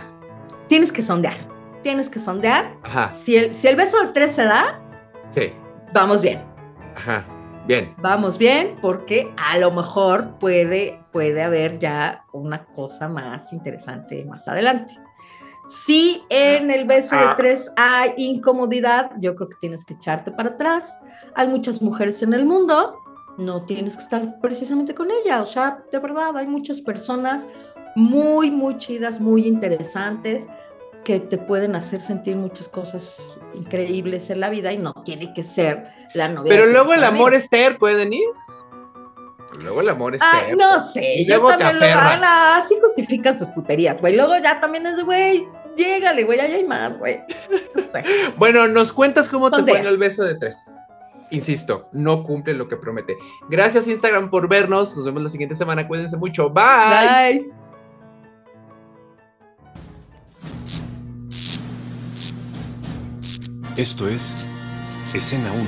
Tienes que sondear. Tienes que sondear. Ajá. Si el, si el beso de tres se da. Sí. Vamos bien. Ajá. Bien. Vamos bien, porque a lo mejor puede, puede haber ya una cosa más interesante más adelante. Si en el beso de ah. tres hay incomodidad, yo creo que tienes que echarte para atrás. Hay muchas mujeres en el mundo, no tienes que estar precisamente con ella. O sea, de verdad, hay muchas personas muy, muy chidas, muy interesantes que te pueden hacer sentir muchas cosas increíbles en la vida y no tiene que ser la novia. Pero luego el amor es terco, ¿eh, Denise? Luego el amor es ah, No sé, yo también lo van así justifican sus puterías, güey. Luego ya también es, güey, llégale, güey, allá hay más, güey. No sé. bueno, nos cuentas cómo te pone el beso de tres. Insisto, no cumple lo que promete. Gracias Instagram por vernos. Nos vemos la siguiente semana. Cuídense mucho. Bye. Bye. Esto es Escena 1.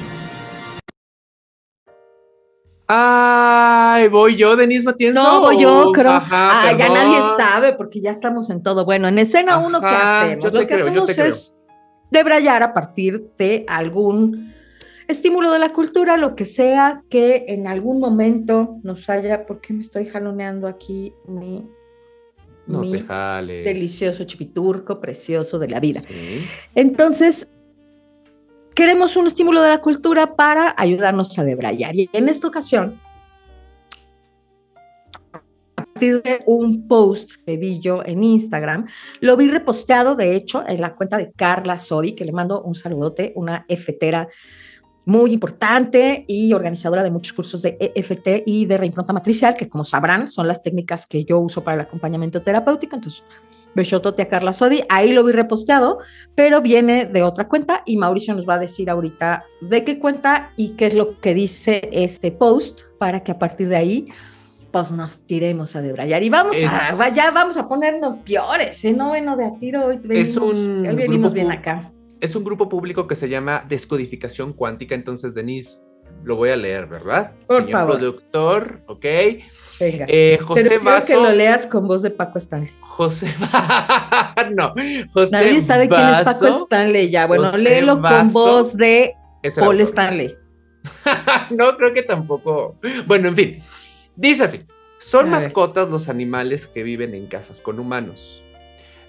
Ay, voy yo, Denise Matienzo. No, voy yo, creo. Ajá, ya nadie sabe porque ya estamos en todo. Bueno, en escena 1, ¿qué hacemos? Lo que hacemos es debrayar a partir de algún estímulo de la cultura, lo que sea que en algún momento nos haya. ¿Por qué me estoy jaloneando aquí mi no delicioso chipiturco precioso de la vida. Entonces, queremos un estímulo de la cultura para ayudarnos a debrayar. Y en esta ocasión, a partir de un post que vi yo en Instagram, lo vi reposteado, de hecho, en la cuenta de Carla Sodi, que le mando un saludote, una efetera muy importante y organizadora de muchos cursos de EFT y de reimpronta matricial, que como sabrán son las técnicas que yo uso para el acompañamiento terapéutico. Entonces, Beshotote a Carla Sodi, ahí lo vi reposteado, pero viene de otra cuenta y Mauricio nos va a decir ahorita de qué cuenta y qué es lo que dice este post para que a partir de ahí pues nos tiremos a debrayar y vamos a, ya vamos a ponernos peores, ¿eh? no bueno de a tiro hoy venimos, es un venimos bien acá. Es un grupo público que se llama Descodificación Cuántica, entonces Denise, lo voy a leer, ¿verdad? Por Señor productor, ¿ok? Venga. Eh, José Pero que lo leas con voz de Paco Stanley. José no, José Nadie sabe quién es Paco Stanley ya. Bueno, léelo con voz de Paul Stanley. no, creo que tampoco. Bueno, en fin. Dice así: son mascotas los animales que viven en casas con humanos.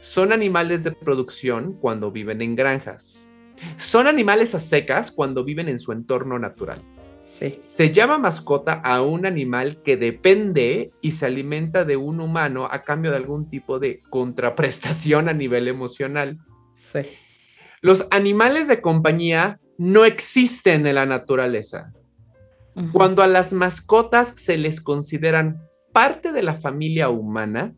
Son animales de producción cuando viven en granjas. Son animales a secas cuando viven en su entorno natural. Se llama mascota a un animal que depende y se alimenta de un humano a cambio de algún tipo de contraprestación a nivel emocional. Los animales de compañía no existen en la naturaleza. Cuando a las mascotas se les consideran parte de la familia humana,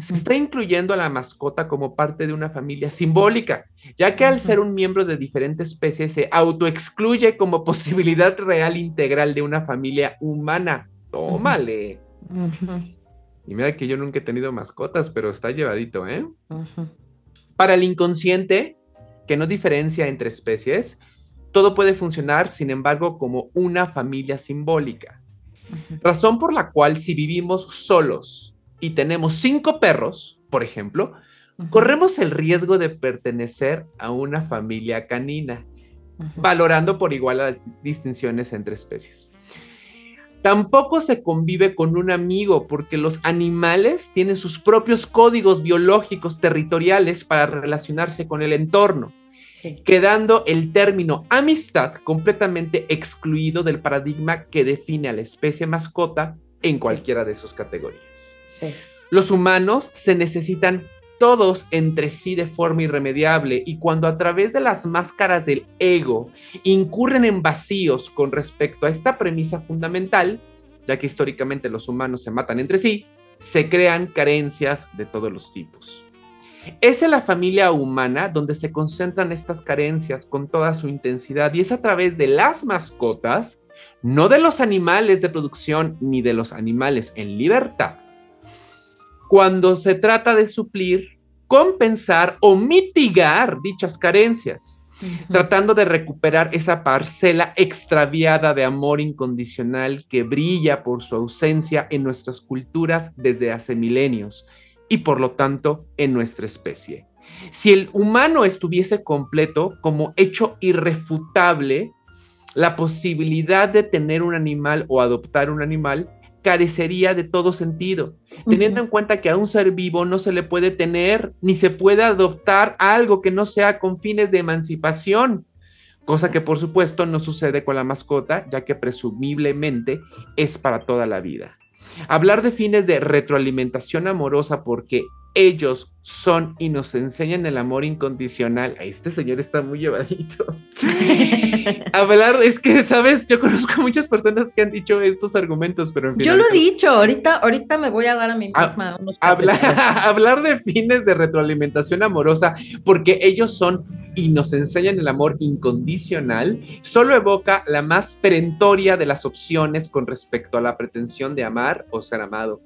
se está incluyendo a la mascota como parte de una familia simbólica, ya que al ser un miembro de diferentes especies se autoexcluye como posibilidad real integral de una familia humana. Tómale. Y mira que yo nunca he tenido mascotas, pero está llevadito, ¿eh? Para el inconsciente, que no diferencia entre especies, todo puede funcionar, sin embargo, como una familia simbólica. Razón por la cual si vivimos solos, y tenemos cinco perros, por ejemplo, corremos el riesgo de pertenecer a una familia canina, valorando por igual las distinciones entre especies. Tampoco se convive con un amigo porque los animales tienen sus propios códigos biológicos territoriales para relacionarse con el entorno. quedando el término amistad completamente excluido del paradigma que define a la especie mascota en cualquiera de sus categorías. Los humanos se necesitan todos entre sí de forma irremediable y cuando a través de las máscaras del ego incurren en vacíos con respecto a esta premisa fundamental, ya que históricamente los humanos se matan entre sí, se crean carencias de todos los tipos. Es en la familia humana donde se concentran estas carencias con toda su intensidad y es a través de las mascotas, no de los animales de producción ni de los animales en libertad, cuando se trata de suplir, compensar o mitigar dichas carencias, tratando de recuperar esa parcela extraviada de amor incondicional que brilla por su ausencia en nuestras culturas desde hace milenios y por lo tanto en nuestra especie. Si el humano estuviese completo como hecho irrefutable, la posibilidad de tener un animal o adoptar un animal carecería de todo sentido, teniendo en cuenta que a un ser vivo no se le puede tener ni se puede adoptar algo que no sea con fines de emancipación, cosa que por supuesto no sucede con la mascota, ya que presumiblemente es para toda la vida. Hablar de fines de retroalimentación amorosa porque ellos son y nos enseñan el amor incondicional. Este señor está muy llevadito. Hablar, es que, sabes, yo conozco muchas personas que han dicho estos argumentos, pero en fin. Yo lo he dicho, ahorita, ahorita me voy a dar a mí misma unos hablar, hablar de fines de retroalimentación amorosa, porque ellos son y nos enseñan el amor incondicional, solo evoca la más perentoria de las opciones con respecto a la pretensión de amar o ser amado,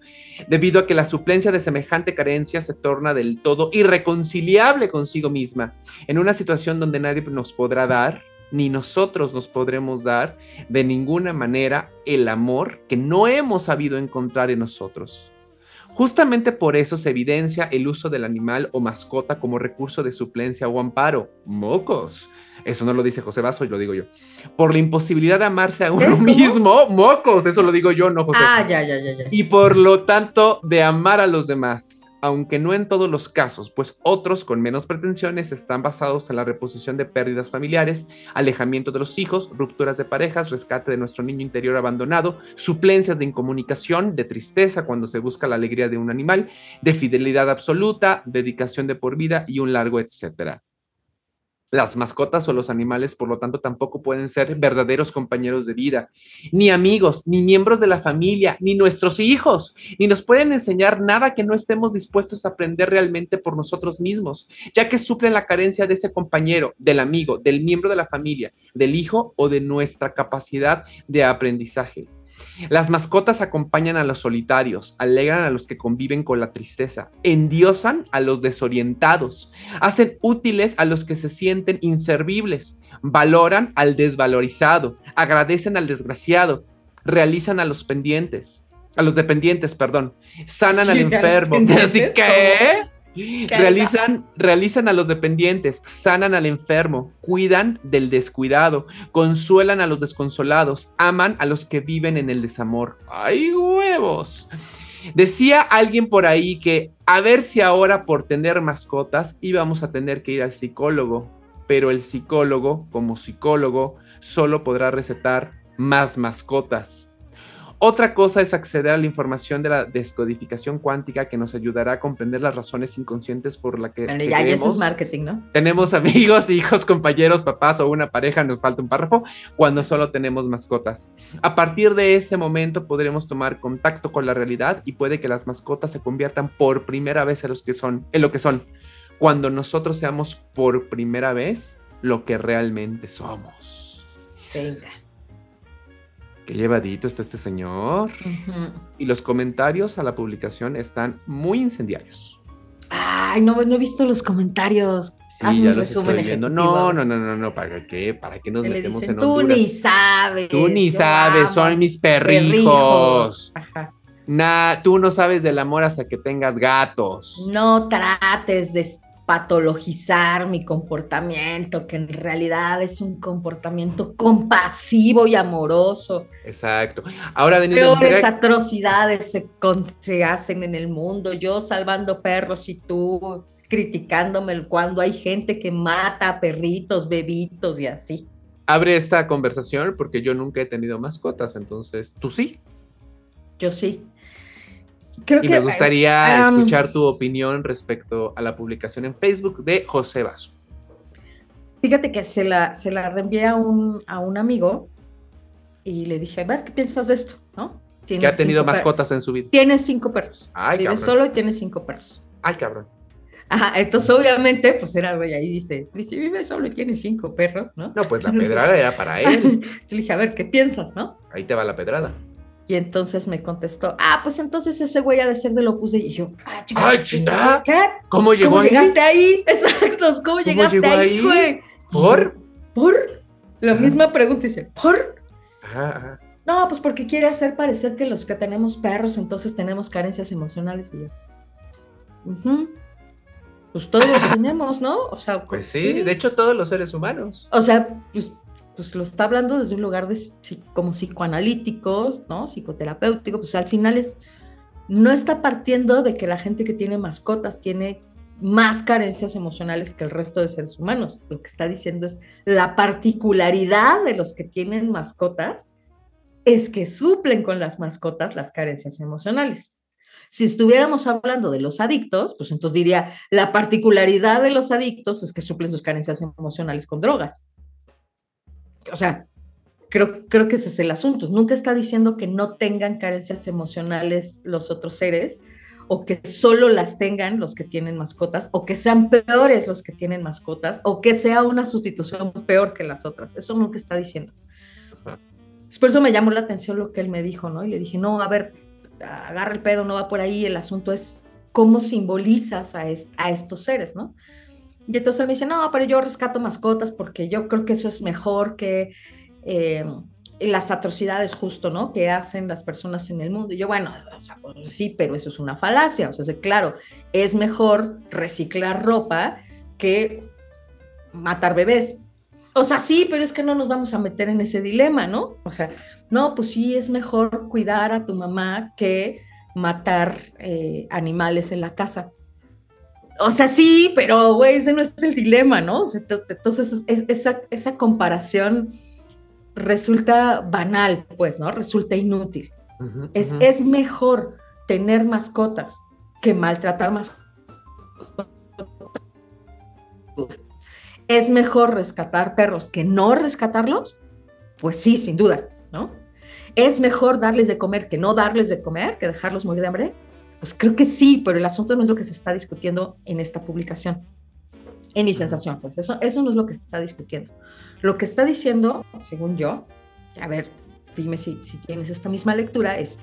debido a que la suplencia de semejante carencia se torna del todo irreconciliable consigo misma, en una situación donde nadie nos podrá dar, ni nosotros nos podremos dar de ninguna manera el amor que no hemos sabido encontrar en nosotros. Justamente por eso se evidencia el uso del animal o mascota como recurso de suplencia o amparo. Mocos. Eso no lo dice José Vaso y lo digo yo. Por la imposibilidad de amarse a uno mismo, mocos, eso lo digo yo, no José. Ah, ya, ya, ya, ya. Y por lo tanto, de amar a los demás aunque no en todos los casos, pues otros con menos pretensiones están basados en la reposición de pérdidas familiares, alejamiento de los hijos, rupturas de parejas, rescate de nuestro niño interior abandonado, suplencias de incomunicación, de tristeza cuando se busca la alegría de un animal, de fidelidad absoluta, dedicación de por vida y un largo etcétera. Las mascotas o los animales, por lo tanto, tampoco pueden ser verdaderos compañeros de vida, ni amigos, ni miembros de la familia, ni nuestros hijos, ni nos pueden enseñar nada que no estemos dispuestos a aprender realmente por nosotros mismos, ya que suplen la carencia de ese compañero, del amigo, del miembro de la familia, del hijo o de nuestra capacidad de aprendizaje. Las mascotas acompañan a los solitarios, alegran a los que conviven con la tristeza, endiosan a los desorientados, hacen útiles a los que se sienten inservibles, valoran al desvalorizado, agradecen al desgraciado, realizan a los pendientes, a los dependientes, perdón, sanan al enfermo. Así que Realizan, realizan a los dependientes, sanan al enfermo, cuidan del descuidado, consuelan a los desconsolados, aman a los que viven en el desamor. ¡Ay, huevos! Decía alguien por ahí que a ver si ahora por tener mascotas íbamos a tener que ir al psicólogo, pero el psicólogo, como psicólogo, solo podrá recetar más mascotas. Otra cosa es acceder a la información de la descodificación cuántica que nos ayudará a comprender las razones inconscientes por la que. Bueno, ya, eso es marketing, ¿no? Tenemos amigos, hijos, compañeros, papás o una pareja, nos falta un párrafo, cuando solo tenemos mascotas. A partir de ese momento podremos tomar contacto con la realidad y puede que las mascotas se conviertan por primera vez en, los que son, en lo que son. Cuando nosotros seamos por primera vez lo que realmente somos. Venga llevadito está este señor. Y los comentarios a la publicación están muy incendiarios. Ay, no, no he visto los comentarios. Sí, ya resumen No, no, no, no, no, ¿para qué? ¿Para qué nos metemos en Honduras? Tú ni sabes. Tú ni sabes, son mis perrijos. Nah, tú no sabes del amor hasta que tengas gatos. No trates de patologizar mi comportamiento, que en realidad es un comportamiento compasivo y amoroso. Exacto. Ahora, Denise, Peores atrocidades se, se, hacen en el mundo, yo salvando perros y tú criticándome cuando hay gente que mata perritos, bebitos y así. Abre esta conversación porque yo nunca he tenido mascotas, entonces tú sí. Yo sí. Creo y me gustaría escuchar tu opinión respecto a la publicación en Facebook de José Vaso. Fíjate que se la, se la reenvié a un, a un amigo y le dije, a ver, ¿qué piensas de esto? ¿No? que ha tenido mascotas en su vida. Tiene cinco perros. Ay, Vive solo y tiene cinco perros. Ay, cabrón. Ajá, entonces obviamente, pues era, güey, ahí dice, si vive solo y tiene cinco perros, ¿no? No, pues la pedrada era para él. le dije, a ver, ¿qué piensas, no? Ahí te va la pedrada. Y entonces me contestó, ah, pues entonces ese güey ha de ser de Opus Dei. Y yo, ah, chica, Ay, chica. ¿qué? ¿Cómo llegó ¿Cómo ahí? llegaste ahí? Exacto, ¿cómo, llegaste ahí, güey? ¿Por? ¿Por? La misma pregunta dice, ¿por? Ajá, ajá. No, pues porque quiere hacer parecer que los que tenemos perros entonces tenemos carencias emocionales y yo. Pues todos tenemos, ¿no? O sea, pues, sí, de hecho todos los seres humanos. O sea, pues pues lo está hablando desde un lugar de, como psicoanalítico, ¿no? Psicoterapéutico, pues al final es, no está partiendo de que la gente que tiene mascotas tiene más carencias emocionales que el resto de seres humanos. Lo que está diciendo es la particularidad de los que tienen mascotas es que suplen con las mascotas las carencias emocionales. Si estuviéramos hablando de los adictos, pues entonces diría, la particularidad de los adictos es que suplen sus carencias emocionales con drogas o sea, creo, creo que ese es el asunto. Nunca está diciendo que no tengan carencias emocionales los otros seres o que solo las tengan los que tienen mascotas, o que sean peores los que tienen mascotas, o que sea una sustitución peor que las otras. Eso nunca está diciendo. Por eso me llamó la atención lo que él me dijo, ¿no? Y le dije, no, a ver, agarra el pedo, no va por ahí, el asunto es cómo simbolizas a, a estos seres, ¿no? Y entonces me dice, no, pero yo rescato mascotas porque yo creo que eso es mejor que eh, las atrocidades justo, ¿no? Que hacen las personas en el mundo. Y yo, bueno, pues sí, pero eso es una falacia. O sea, claro, es mejor reciclar ropa que matar bebés. O sea, sí, pero es que no nos vamos a meter en ese dilema, ¿no? O sea, no, pues sí, es mejor cuidar a tu mamá que matar eh, animales en la casa. O sea, sí, pero, güey, ese no es el dilema, ¿no? entonces, esa, esa comparación resulta banal, pues, ¿no? Resulta inútil. es, es mejor tener mascotas que maltratar mascotas. ¿Es mejor rescatar perros que no rescatarlos? Pues sí, sin duda, ¿no? ¿Es mejor darles de comer que no darles de comer, que dejarlos morir de hambre? Pues creo que sí, pero el asunto no es lo que se está discutiendo en esta publicación. En mi sensación, pues eso, eso no es lo que se está discutiendo. Lo que está diciendo, según yo, a ver, dime si, si tienes esta misma lectura, es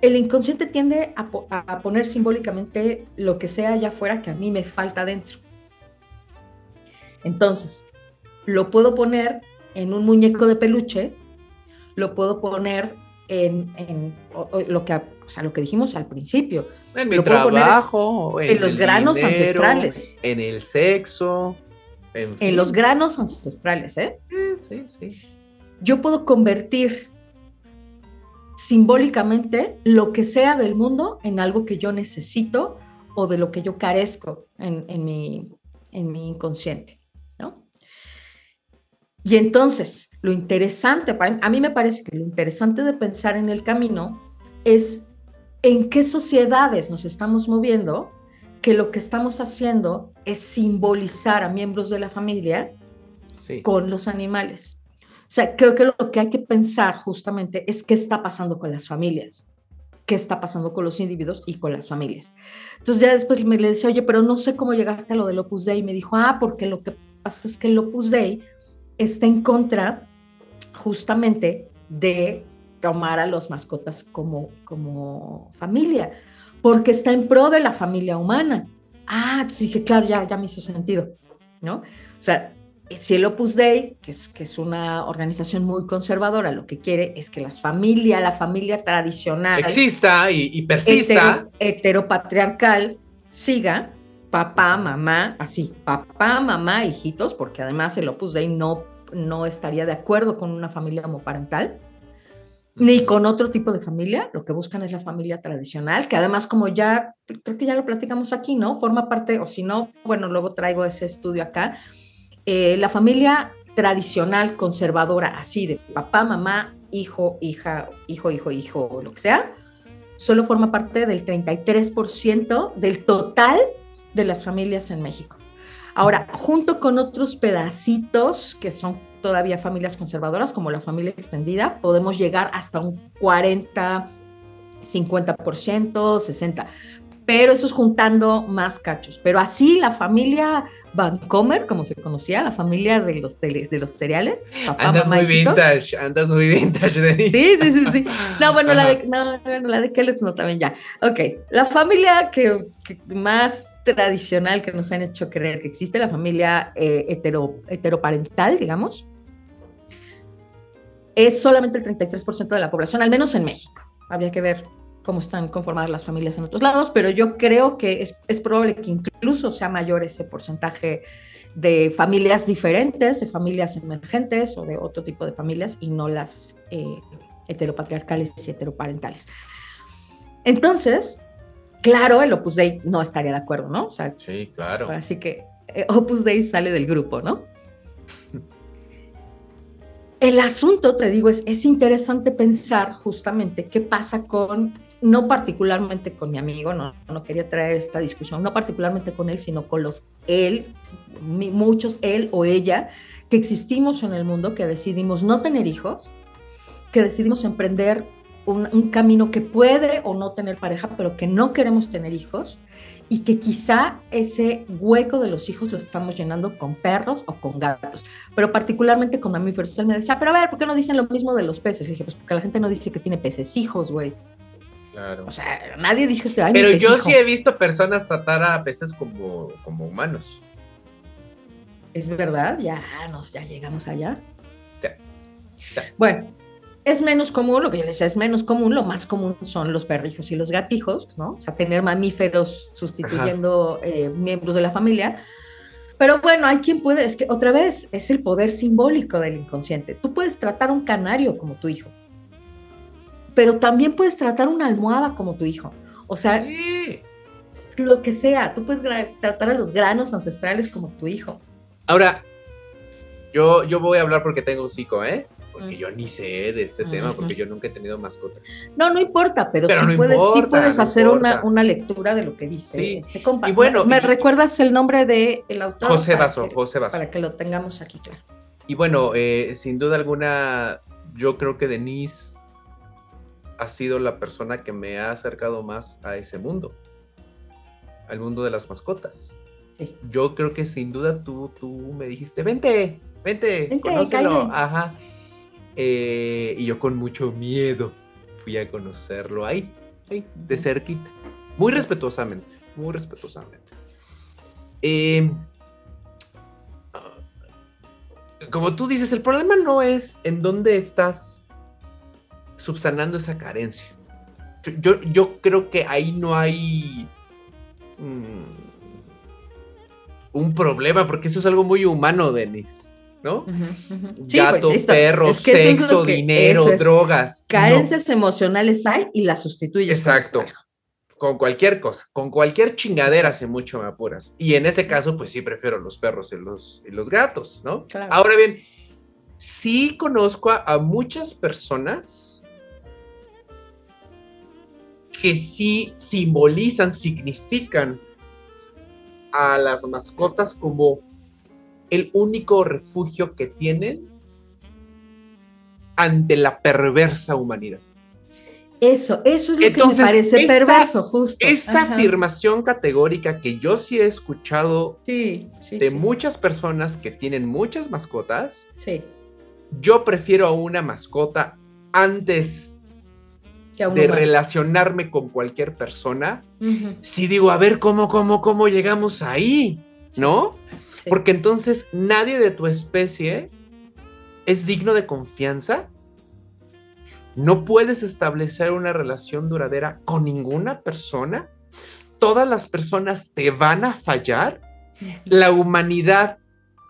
el inconsciente tiende a, a, poner simbólicamente lo que sea allá afuera que a mí me falta dentro. Entonces, lo puedo poner en un muñeco de peluche, lo puedo poner en, lo, que, o sea, lo que dijimos al principio. En mi trabajo, en, los granos ancestrales. En el sexo. En, los granos ancestrales, ¿eh? Sí, sí. Yo puedo convertir simbólicamente lo que sea del mundo en algo que yo necesito o de lo que yo carezco en, en, mi, en mi inconsciente, ¿no? Y entonces, lo interesante, a mí me parece que lo interesante de pensar en el camino es en qué sociedades nos estamos moviendo, que lo que estamos haciendo es simbolizar a miembros de la familia con los animales. O sea, creo que lo que hay que pensar justamente es qué está pasando con las familias, qué está pasando con los individuos y con las familias. Entonces ya después me le decía, oye, pero no sé cómo llegaste a lo del Opus Dei. Y me dijo, ah, porque lo que pasa es que el Opus Dei está en contra justamente de tomar a los mascotas como, como familia, porque está en pro de la familia humana. Ah, entonces dije, claro, ya, ya me hizo sentido, ¿no? O sea, si el Opus Dei, que es, que es una organización muy conservadora, lo que quiere es que la familia, la familia tradicional... Exista y, persista. heteropatriarcal siga, papá, mamá, así, papá, mamá, hijitos, porque además el Opus Dei no no estaría de acuerdo con una familia homoparental. Ni con otro tipo de familia. Lo que buscan es la familia tradicional, que además, como ya, creo que ya lo platicamos aquí, ¿no? Forma parte, o si no, bueno, luego traigo ese estudio acá. Eh, la familia tradicional, conservadora, así de papá, mamá, hijo, hija, hijo, hijo, hijo, o lo que sea, solo forma parte del 33% del total de las familias en México. Ahora, junto con otros pedacitos que son todavía familias conservadoras, como la familia extendida, podemos llegar hasta un 40, 50%, 60%. Pero eso es juntando más cachos. Pero así la familia Vancomer, como se conocía, la familia de los, de, los cereales. andas muy vintage, andas muy vintage, Denise. Sí, sí, sí, sí. No, bueno, la de, no, la de Kellogg's no, también ya. Ok, la familia que, más tradicional que nos han hecho creer que existe, la familia eh, hetero, heteroparental, digamos, es solamente el 33% de la población, al menos en México. Había que ver cómo están conformadas las familias en otros lados, pero yo creo que es, probable que incluso sea mayor ese porcentaje de familias diferentes, de familias emergentes o de otro tipo de familias y no las eh, heteropatriarcales y heteroparentales. Entonces, claro, el Opus Dei no estaría de acuerdo, ¿no? sí, claro. Así que eh, Opus Dei sale del grupo, ¿no? El asunto, te digo, es, es interesante pensar justamente qué pasa con, no particularmente con mi amigo, no, no quería traer esta discusión, no particularmente con él, sino con los él, muchos él o ella, que existimos en el mundo, que decidimos no tener hijos, que decidimos emprender un, camino que puede o no tener pareja, pero que no queremos tener hijos y que quizá ese hueco de los hijos lo estamos llenando con perros o con gatos, pero particularmente con mamíferos. Él me decía, pero a ver, ¿por qué no dicen lo mismo de los peces? Le dije, pues porque la gente no dice que tiene peces hijos, güey. Claro. O sea, nadie dijo este Pero yo sí he visto personas tratar a peces como, como humanos. Es verdad, ya nos, ya llegamos allá. Bueno, es menos común, lo que yo les decía, es menos común, lo más común son los perrijos y los gatijos, ¿no? O sea, tener mamíferos sustituyendo eh, miembros de la familia. Pero bueno, hay quien puede, es que otra vez es el poder simbólico del inconsciente. Tú puedes tratar un canario como tu hijo, pero también puedes tratar una almohada como tu hijo. O sea, lo que sea, tú puedes tratar a los granos ancestrales como tu hijo. Ahora, yo, yo voy a hablar porque tengo un psico, ¿eh? Porque yo ni sé de este tema, porque yo nunca he tenido mascotas. No, no importa, pero, sí, puedes, sí, puedes, hacer una, una, lectura de lo que dice este compa. Y bueno, ¿Me, recuerdas el nombre del el autor? José Vaso, José Vaso. Para que lo tengamos aquí claro. Y bueno, eh, sin duda alguna, yo creo que Denise ha sido la persona que me ha acercado más a ese mundo, al mundo de las mascotas. Sí. Yo creo que sin duda tú, tú me dijiste, vente, vente, vente conócelo. Ajá. Eh, y yo con mucho miedo fui a conocerlo ahí, de cerquita. Muy respetuosamente, muy respetuosamente. Eh, como tú dices, el problema no es en dónde estás subsanando esa carencia. Yo, yo, creo que ahí no hay mm, un problema, porque eso es algo muy humano, Denis. ¿No? Gato, pues, perro, sexo, dinero, drogas. Carencias emocionales hay y las sustituyes. Exacto. Con, cualquier cosa, con cualquier chingadera hace mucho me apuras. Y en ese caso, pues sí prefiero los perros y los, los gatos, ¿no? Ahora bien, sí conozco a muchas personas que sí simbolizan, significan a las mascotas como el único refugio que tienen ante la perversa humanidad. Eso, eso es lo que me parece perverso, justo. Esta afirmación categórica que yo sí he escuchado de muchas personas que tienen muchas mascotas, yo prefiero a una mascota antes de relacionarme con cualquier persona. Si digo, a ver, ¿cómo, cómo, cómo llegamos ahí? ¿No? Porque entonces nadie de tu especie es digno de confianza. No puedes establecer una relación duradera con ninguna persona. Todas las personas te van a fallar. La humanidad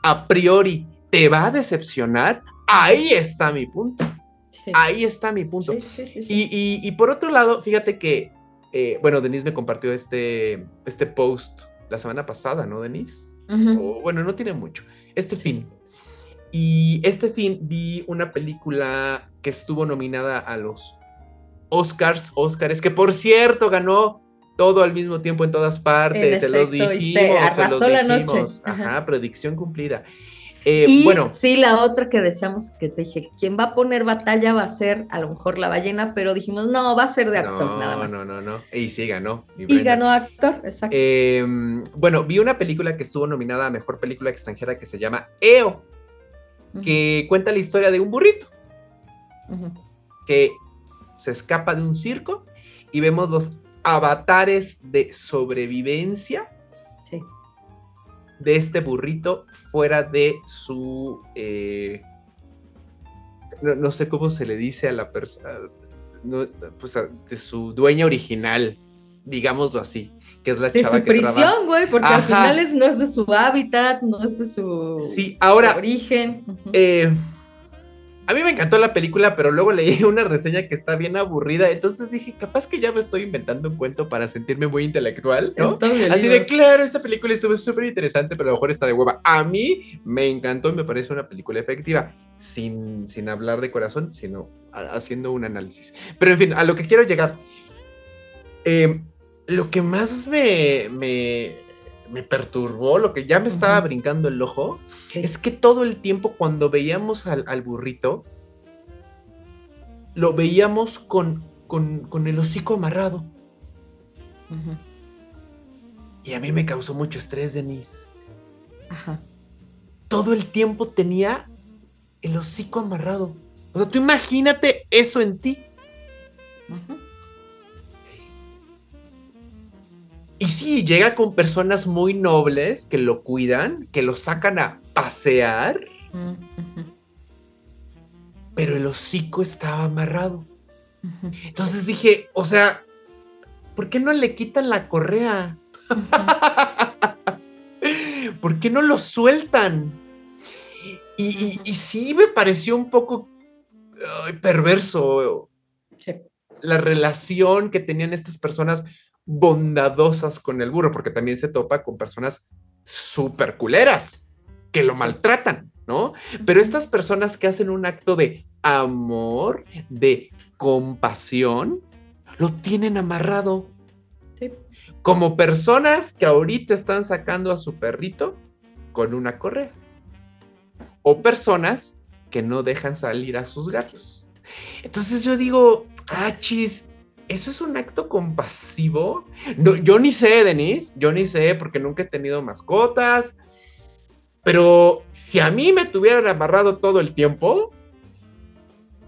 a priori te va a decepcionar. Ahí está mi punto. Ahí está mi punto. Y, por otro lado, fíjate que, eh, bueno, Denise me compartió este, este post la semana pasada, ¿no, Denise? Bueno, no tiene mucho. Este fin. Y este fin vi una película que estuvo nominada a los Oscars, Oscars, que por cierto ganó todo al mismo tiempo en todas partes, se los dijimos, se, los dijimos. Ajá, predicción cumplida. Eh, y bueno. sí, la otra que decíamos que te dije, quien va a poner batalla va a ser a lo mejor la ballena, pero dijimos, no, va a ser de actor nada más. No, no, no, y sí ganó. Y ganó actor, exacto. Em, bueno, vi una película que estuvo nominada a Mejor Película Extranjera que se llama EO, que cuenta la historia de un burrito que se escapa de un circo y vemos los avatares de sobrevivencia de este burrito fuera de su... Eh, no, sé cómo se le dice a la persona, pues de su dueña original, digámoslo así, que es la de su prisión, güey, porque al final no es de su hábitat, no es de su, sí, ahora, origen. Eh, a mí me encantó la película, pero luego leí una reseña que está bien aburrida. Entonces dije, capaz que ya me estoy inventando un cuento para sentirme muy intelectual, ¿no? Así de claro, esta película estuvo súper interesante, pero a lo mejor está de hueva. A mí me encantó y me parece una película efectiva, sin, sin hablar de corazón, sino haciendo un análisis. Pero en fin, a lo que quiero llegar. Em, lo que más me, me perturbó, lo que ya me estaba brincando el ojo, es que todo el tiempo cuando veíamos al, burrito, lo veíamos con, con, el hocico amarrado. Y a mí me causó mucho estrés, Denise. Ajá. Todo el tiempo tenía el hocico amarrado. O sea, tú imagínate eso en ti. Ajá. Y sí, llega con personas muy nobles que lo cuidan, que lo sacan a pasear. Pero el hocico estaba amarrado. Entonces dije, o sea, ¿por qué no le quitan la correa? ¿Por qué no lo sueltan? Y, sí me pareció un poco perverso la relación que tenían estas personas bondadosas con el burro, porque también se topa con personas súper culeras que lo maltratan, ¿no? Pero estas personas que hacen un acto de amor, de compasión, lo tienen amarrado. Como personas que ahorita están sacando a su perrito con una correa. O personas que no dejan salir a sus gatos. Entonces yo digo, ah, chis, ¿eso es un acto compasivo? yo ni sé, Denise, yo ni sé porque nunca he tenido mascotas. Pero si a mí me tuvieran amarrado todo el tiempo,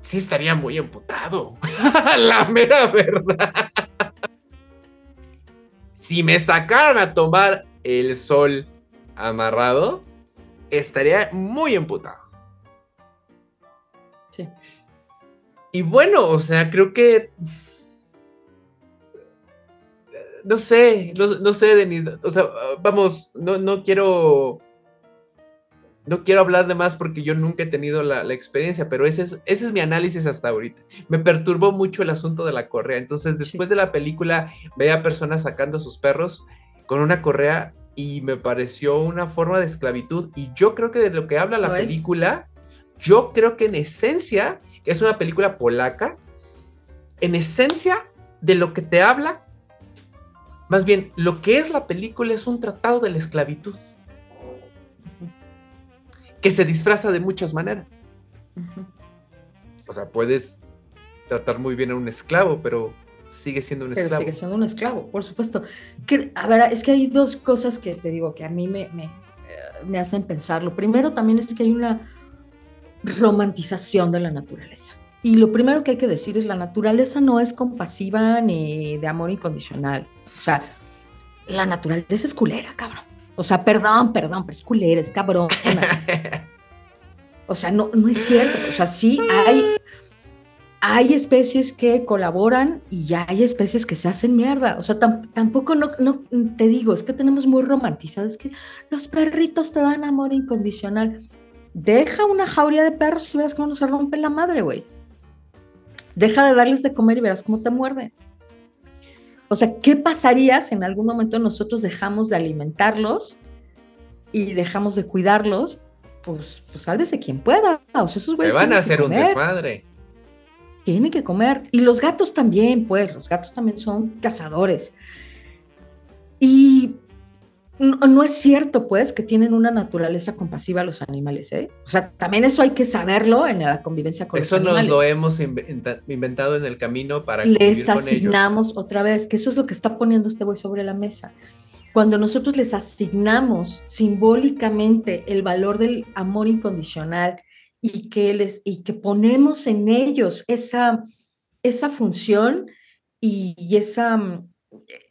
sí estaría muy emputado. La mera verdad. si me sacaran a tomar el sol amarrado, estaría muy emputado. Sí. Y bueno, o sea, creo que no sé, no, sé, Denis, o sea, vamos, no, no quiero, no quiero hablar de más porque yo nunca he tenido la, experiencia, pero ese es, ese es mi análisis hasta ahorita. Me perturbó mucho el asunto de la correa, entonces después de la película veía personas sacando a sus perros con una correa y me pareció una forma de esclavitud. Y yo creo que de lo que habla la película, yo creo que en esencia, que es una película polaca, en esencia de lo que te habla más bien, lo que es la película es un tratado de la esclavitud. Que se disfraza de muchas maneras. O sea, puedes tratar muy bien a un esclavo, pero sigue siendo un esclavo. Sigue siendo un esclavo, por supuesto. Que, a ver, es que hay dos cosas que te digo que a mí me, me, me hacen pensar. Lo primero también es que hay una romantización de la naturaleza. Y lo primero que hay que decir es la naturaleza no es compasiva ni de amor incondicional. O sea, la naturaleza es culera, cabrón. O sea, perdón, perdón, pero es culera, es cabrón. O sea, no, no es cierto. O sea, sí hay, hay especies que colaboran y ya hay especies que se hacen mierda. O sea, tampoco no, no te digo, es que tenemos muy romantizado, es que los perritos te dan amor incondicional. Deja una jauría de perros y verás cómo no se rompe la madre, güey. Deja de darles de comer y verás cómo te muerde. O sea, ¿qué pasaría si en algún momento nosotros dejamos de alimentarlos y dejamos de cuidarlos? Pues, pues sálvese quien pueda. O sea, esos güeyes. van a hacer un desmadre. Tienen que comer. Y los gatos también, pues, los gatos también son cazadores. Y no, es cierto, pues, que tienen una naturaleza compasiva los animales, ¿eh? O sea, también eso hay que saberlo en la convivencia con los animales. Eso nos lo hemos inventado en el camino para Les asignamos otra vez, que eso es lo que está poniendo este güey sobre la mesa. Cuando nosotros les asignamos simbólicamente el valor del amor incondicional y que, les, y que ponemos en ellos esa, esa función y, y esa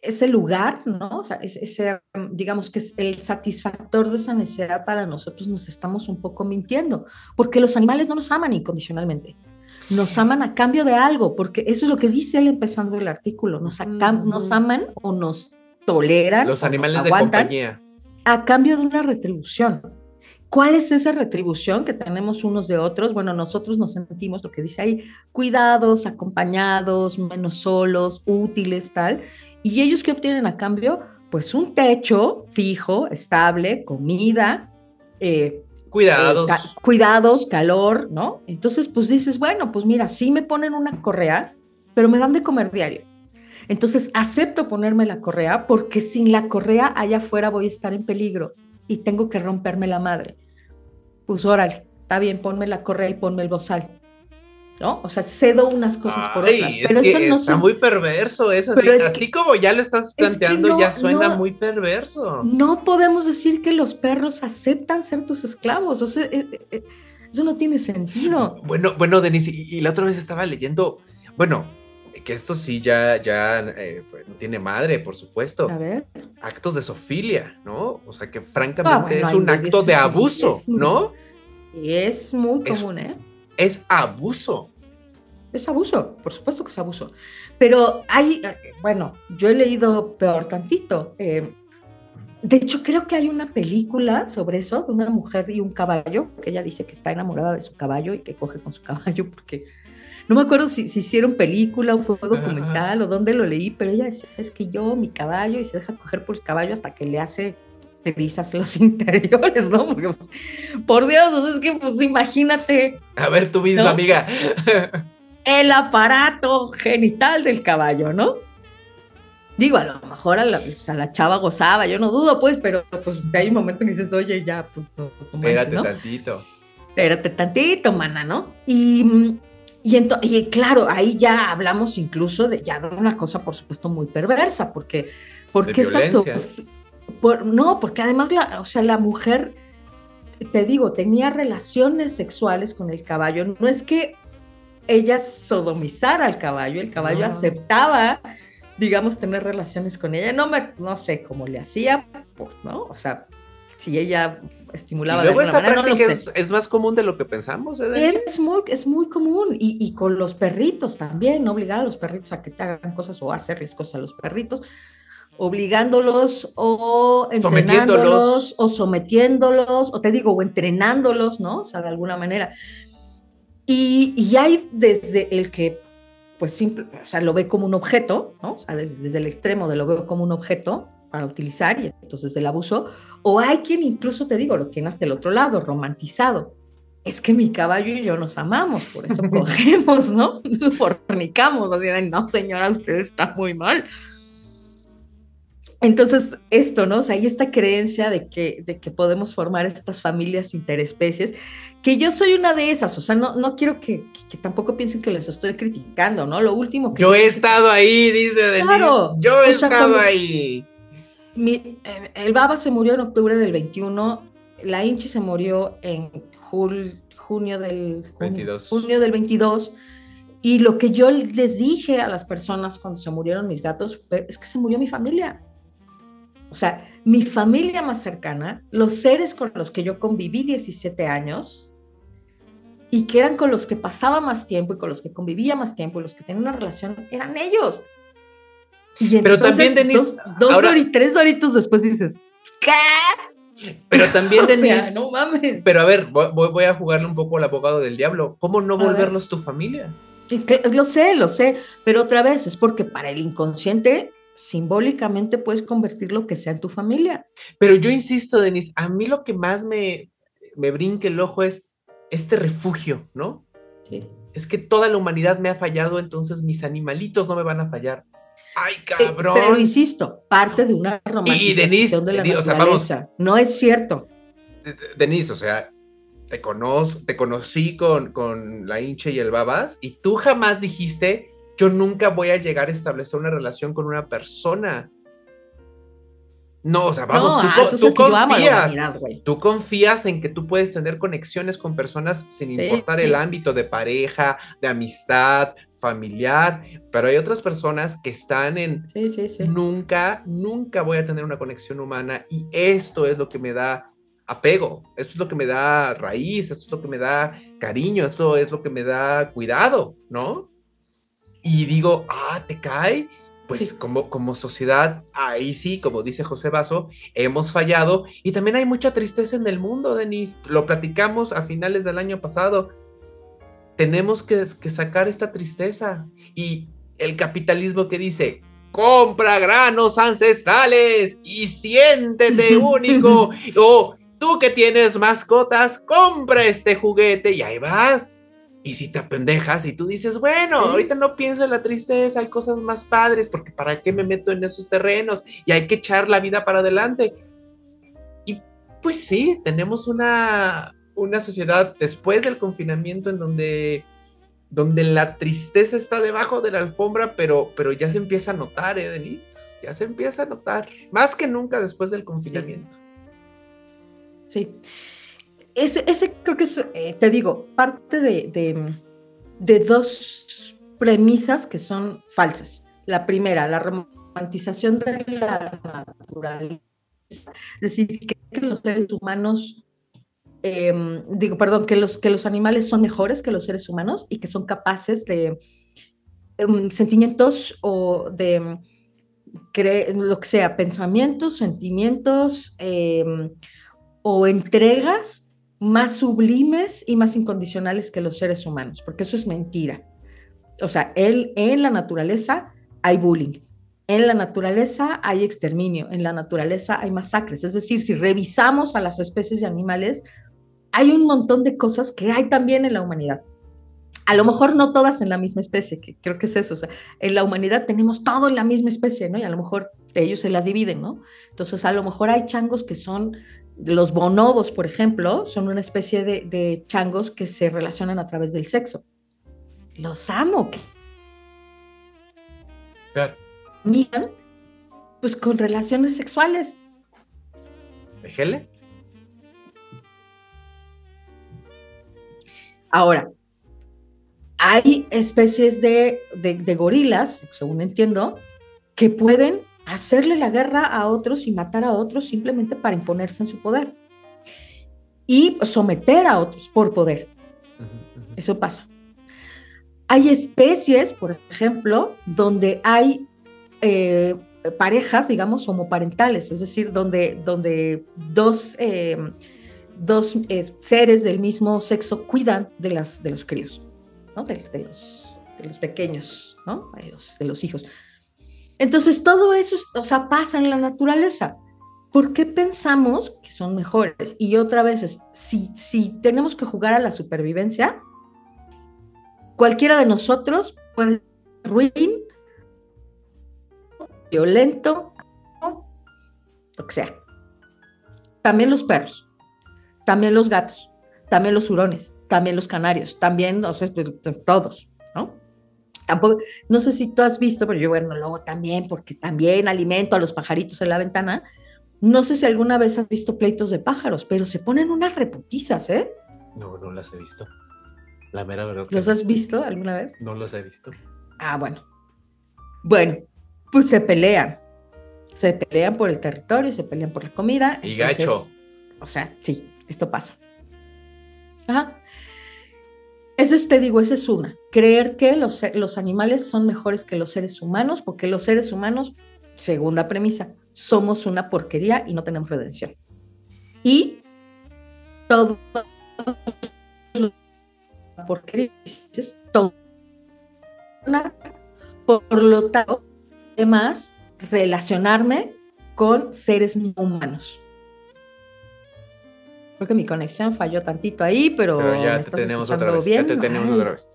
ese lugar, ¿no? O sea, ese, digamos que es el satisfactor de esa necesidad para nosotros nos estamos un poco mintiendo, porque los animales no nos aman incondicionalmente, nos aman a cambio de algo, porque eso es lo que dice él empezando el artículo, nos, nos aman o nos toleran. Los animales de compañía. A cambio de una retribución. ¿Cuál es esa retribución que tenemos unos de otros? Bueno, nosotros nos sentimos, lo que dice ahí, cuidados, acompañados, menos solos, útiles, tal. ¿Y ellos qué obtienen a cambio? Pues un techo fijo, estable, comida, eh, cuidados. Eh, cuidados, calor, ¿no? Entonces, pues dices, bueno, pues mira, sí me ponen una correa, pero me dan de comer diario. Entonces, acepto ponerme la correa porque sin la correa allá afuera voy a estar en peligro y tengo que romperme la madre. Pues órale, está bien, ponme la correa y ponme el bozal. ¿No? O sea, cedo unas cosas por otras. pero eso no está muy perverso eso, así, así como ya lo estás planteando, ya suena muy perverso. No podemos decir que los perros aceptan ser tus esclavos, o sea, eh, eh, eh, eso no tiene sentido. Bueno, bueno, Denise, y, la otra vez estaba leyendo, bueno, que esto sí ya, ya pues, no tiene madre, por supuesto. A ver. Actos de sofilia, ¿no? O sea, que francamente ah, es un acto de abuso, ¿no? Y es muy común, ¿eh? Es abuso. Es abuso, por supuesto que es abuso. Pero hay, bueno, yo he leído peor tantito. Eh, de hecho, creo que hay una película sobre eso, de una mujer y un caballo, que ella dice que está enamorada de su caballo y que coge con su caballo, porque no me acuerdo si, hicieron película o fue documental o dónde lo leí, pero ella dice, es que yo, mi caballo, y se deja coger por el caballo hasta que le hace te los interiores, ¿no? Porque, pues, por Dios, es que, pues, imagínate. A ver, tú misma, amiga. El aparato genital del caballo, ¿no? Digo, a lo mejor a la, la chava gozaba, yo no dudo, pues, pero pues hay un momento que dices, oye, ya, pues no. Espérate tantito. Espérate tantito, mana, ¿no? Y, y, y claro, ahí ya hablamos incluso de ya de una cosa, por supuesto, muy perversa, porque, porque esa no, porque además, la, o sea, la mujer, te digo, tenía relaciones sexuales con el caballo. No es que ella sodomizara al caballo, el caballo aceptaba, digamos, tener relaciones con ella. No me, no sé cómo le hacía, pues, ¿no? O sea, si ella estimulaba. Y luego esta práctica es, más común de lo que pensamos. ¿eh, es muy, es muy común. Y, y, con los perritos también, ¿no? obligar a los perritos a que te hagan cosas o hacerles cosas a los perritos obligándolos o entrenándolos o sometiéndolos, o te digo, o entrenándolos, ¿no? O sea, de alguna manera. Y, y hay desde el que, pues, simple, o sea, lo ve como un objeto, ¿no? O sea, desde, el extremo de lo veo como un objeto para utilizar, y entonces el abuso, o hay quien incluso, te digo, lo tiene hasta el otro lado, romantizado. Es que mi caballo y yo nos amamos, por eso cogemos, ¿no? Fornicamos, así de, no, señora, usted está muy mal. Entonces, esto, ¿no? O sea, hay esta creencia de que, de que podemos formar estas familias interespecies, que yo soy una de esas, o sea, no, no quiero que, tampoco piensen que les estoy criticando, ¿no? Lo último que... Yo he estado ahí, dice Denise. Claro, yo he estado ahí. Eh, el Baba se murió en octubre del 21, la Inchi se murió en junio del 22. junio del 22. Y lo que yo les dije a las personas cuando se murieron mis gatos es que se murió mi familia. O sea, mi familia más cercana, los seres con los que yo conviví 17 años y que eran con los que pasaba más tiempo y con los que convivía más tiempo y los que tenían una relación, eran ellos. Pero también, Denise, dos, tres doritos después dices, ¿qué? Pero también, Denise. no mames. Pero a ver, voy, a jugarle un poco al abogado del diablo. ¿Cómo no volverlos tu familia? Lo sé, lo sé, pero otra vez es porque para el inconsciente simbólicamente puedes convertir lo que sea en tu familia. Pero yo insisto, Denise, a mí lo que más me, me brinca el ojo es este refugio, ¿no? Sí. Es que toda la humanidad me ha fallado, entonces mis animalitos no me van a fallar. ¡Ay, eh, cabrón! pero insisto, parte de una romantización y Denise, de la naturaleza. no es cierto. Denise, o sea, te, conozco, te conocí con, con la hinche y el babas y tú jamás dijiste, yo nunca voy a llegar a establecer una relación con una persona. No, o sea, vamos, tú, ah, confías, tú confías en que tú puedes tener conexiones con personas sin importar el ámbito de pareja, de amistad, familiar, pero hay otras personas que están en nunca, nunca voy a tener una conexión humana y esto es lo que me da apego, esto es lo que me da raíz, esto es lo que me da cariño, esto es lo que me da cuidado, ¿no? Y digo, ah, te cae, pues como, como sociedad, ahí sí, como dice José Vaso, hemos fallado y también hay mucha tristeza en el mundo, Denise, lo platicamos a finales del año pasado, tenemos que, que sacar esta tristeza y el capitalismo que dice, compra granos ancestrales y siéntete único. o tú que tienes mascotas, compra este juguete y ahí vas. Y si te apendejas y tú dices, bueno, ahorita no pienso en la tristeza, hay cosas más padres, porque ¿para qué me meto en esos terrenos? Y hay que echar la vida para adelante. Y pues sí, tenemos una, una sociedad después del confinamiento en donde, donde la tristeza está debajo de la alfombra, pero, pero ya se empieza a notar, ¿eh, Denise? Ya se empieza a notar, más que nunca después del confinamiento. Sí. Ese, ese creo que es, eh, te digo, parte de, de, dos premisas que son falsas. La primera, la romantización de la naturaleza. Es decir, que los seres humanos, em, digo, perdón, que los, que los animales son mejores que los seres humanos y que son capaces de em, sentimientos o de lo que sea, pensamientos, sentimientos, em, o entregas más sublimes y más incondicionales que los seres humanos, porque eso es mentira. O sea, él, en la naturaleza hay bullying, en la naturaleza hay exterminio, en la naturaleza hay masacres. Es decir, si revisamos a las especies de animales, hay un montón de cosas que hay también en la humanidad. A lo mejor no todas en la misma especie, que creo que es eso. O sea, en la humanidad tenemos todo en la misma especie, ¿no? Y a lo mejor ellos se las dividen, ¿no? Entonces, a lo mejor hay changos que son los bonobos, por ejemplo, son una especie de, changos que se relacionan a través del sexo. Los amo. Claro. Miran, pues con relaciones sexuales. Déjele. Ahora, hay especies de, de gorilas, según entiendo, que pueden hacerle la guerra a otros y matar a otros simplemente para imponerse en su poder. Y someter a otros por poder. Eso pasa. Hay especies, por ejemplo, donde hay eh, parejas, digamos, homoparentales, es decir, donde, donde dos, eh, dos eh, seres del mismo sexo cuidan de, las, de los críos, de, los, de los pequeños, ¿no? los, de los hijos. Entonces, todo eso, o sea, pasa en la naturaleza. ¿Por qué pensamos que son mejores? Y otra vez, si, si tenemos que jugar a la supervivencia, cualquiera de nosotros puede ser ruin, violento, lo que sea. También los perros, también los gatos, también los hurones, también los canarios, también, o sea, todos, ¿no? Tampoco, no sé si tú has visto, pero yo, bueno, luego también, porque también alimento a los pajaritos en la ventana. No sé si alguna vez has visto pleitos de pájaros, pero se ponen unas reputizas, ¿eh? No, no las he visto. La mera verdad. ¿Los has visto alguna vez? No los he visto. Ah, bueno. Bueno, pues se pelean. Se pelean por el territorio, se pelean por la comida. Y gacho. O sea, sí, esto pasa. Ajá. Esa es, te digo, esa es una. Creer que los, animales son mejores que los seres humanos, porque los seres humanos, segunda premisa, somos una porquería y no tenemos redención. Y todo porquería, todo por lo tanto, además, relacionarme con seres no humanos. Creo que mi conexión falló tantito ahí, pero, Pero ya ¿me te estás tenemos otra vez. Ya te tenemos Ay, otra vez.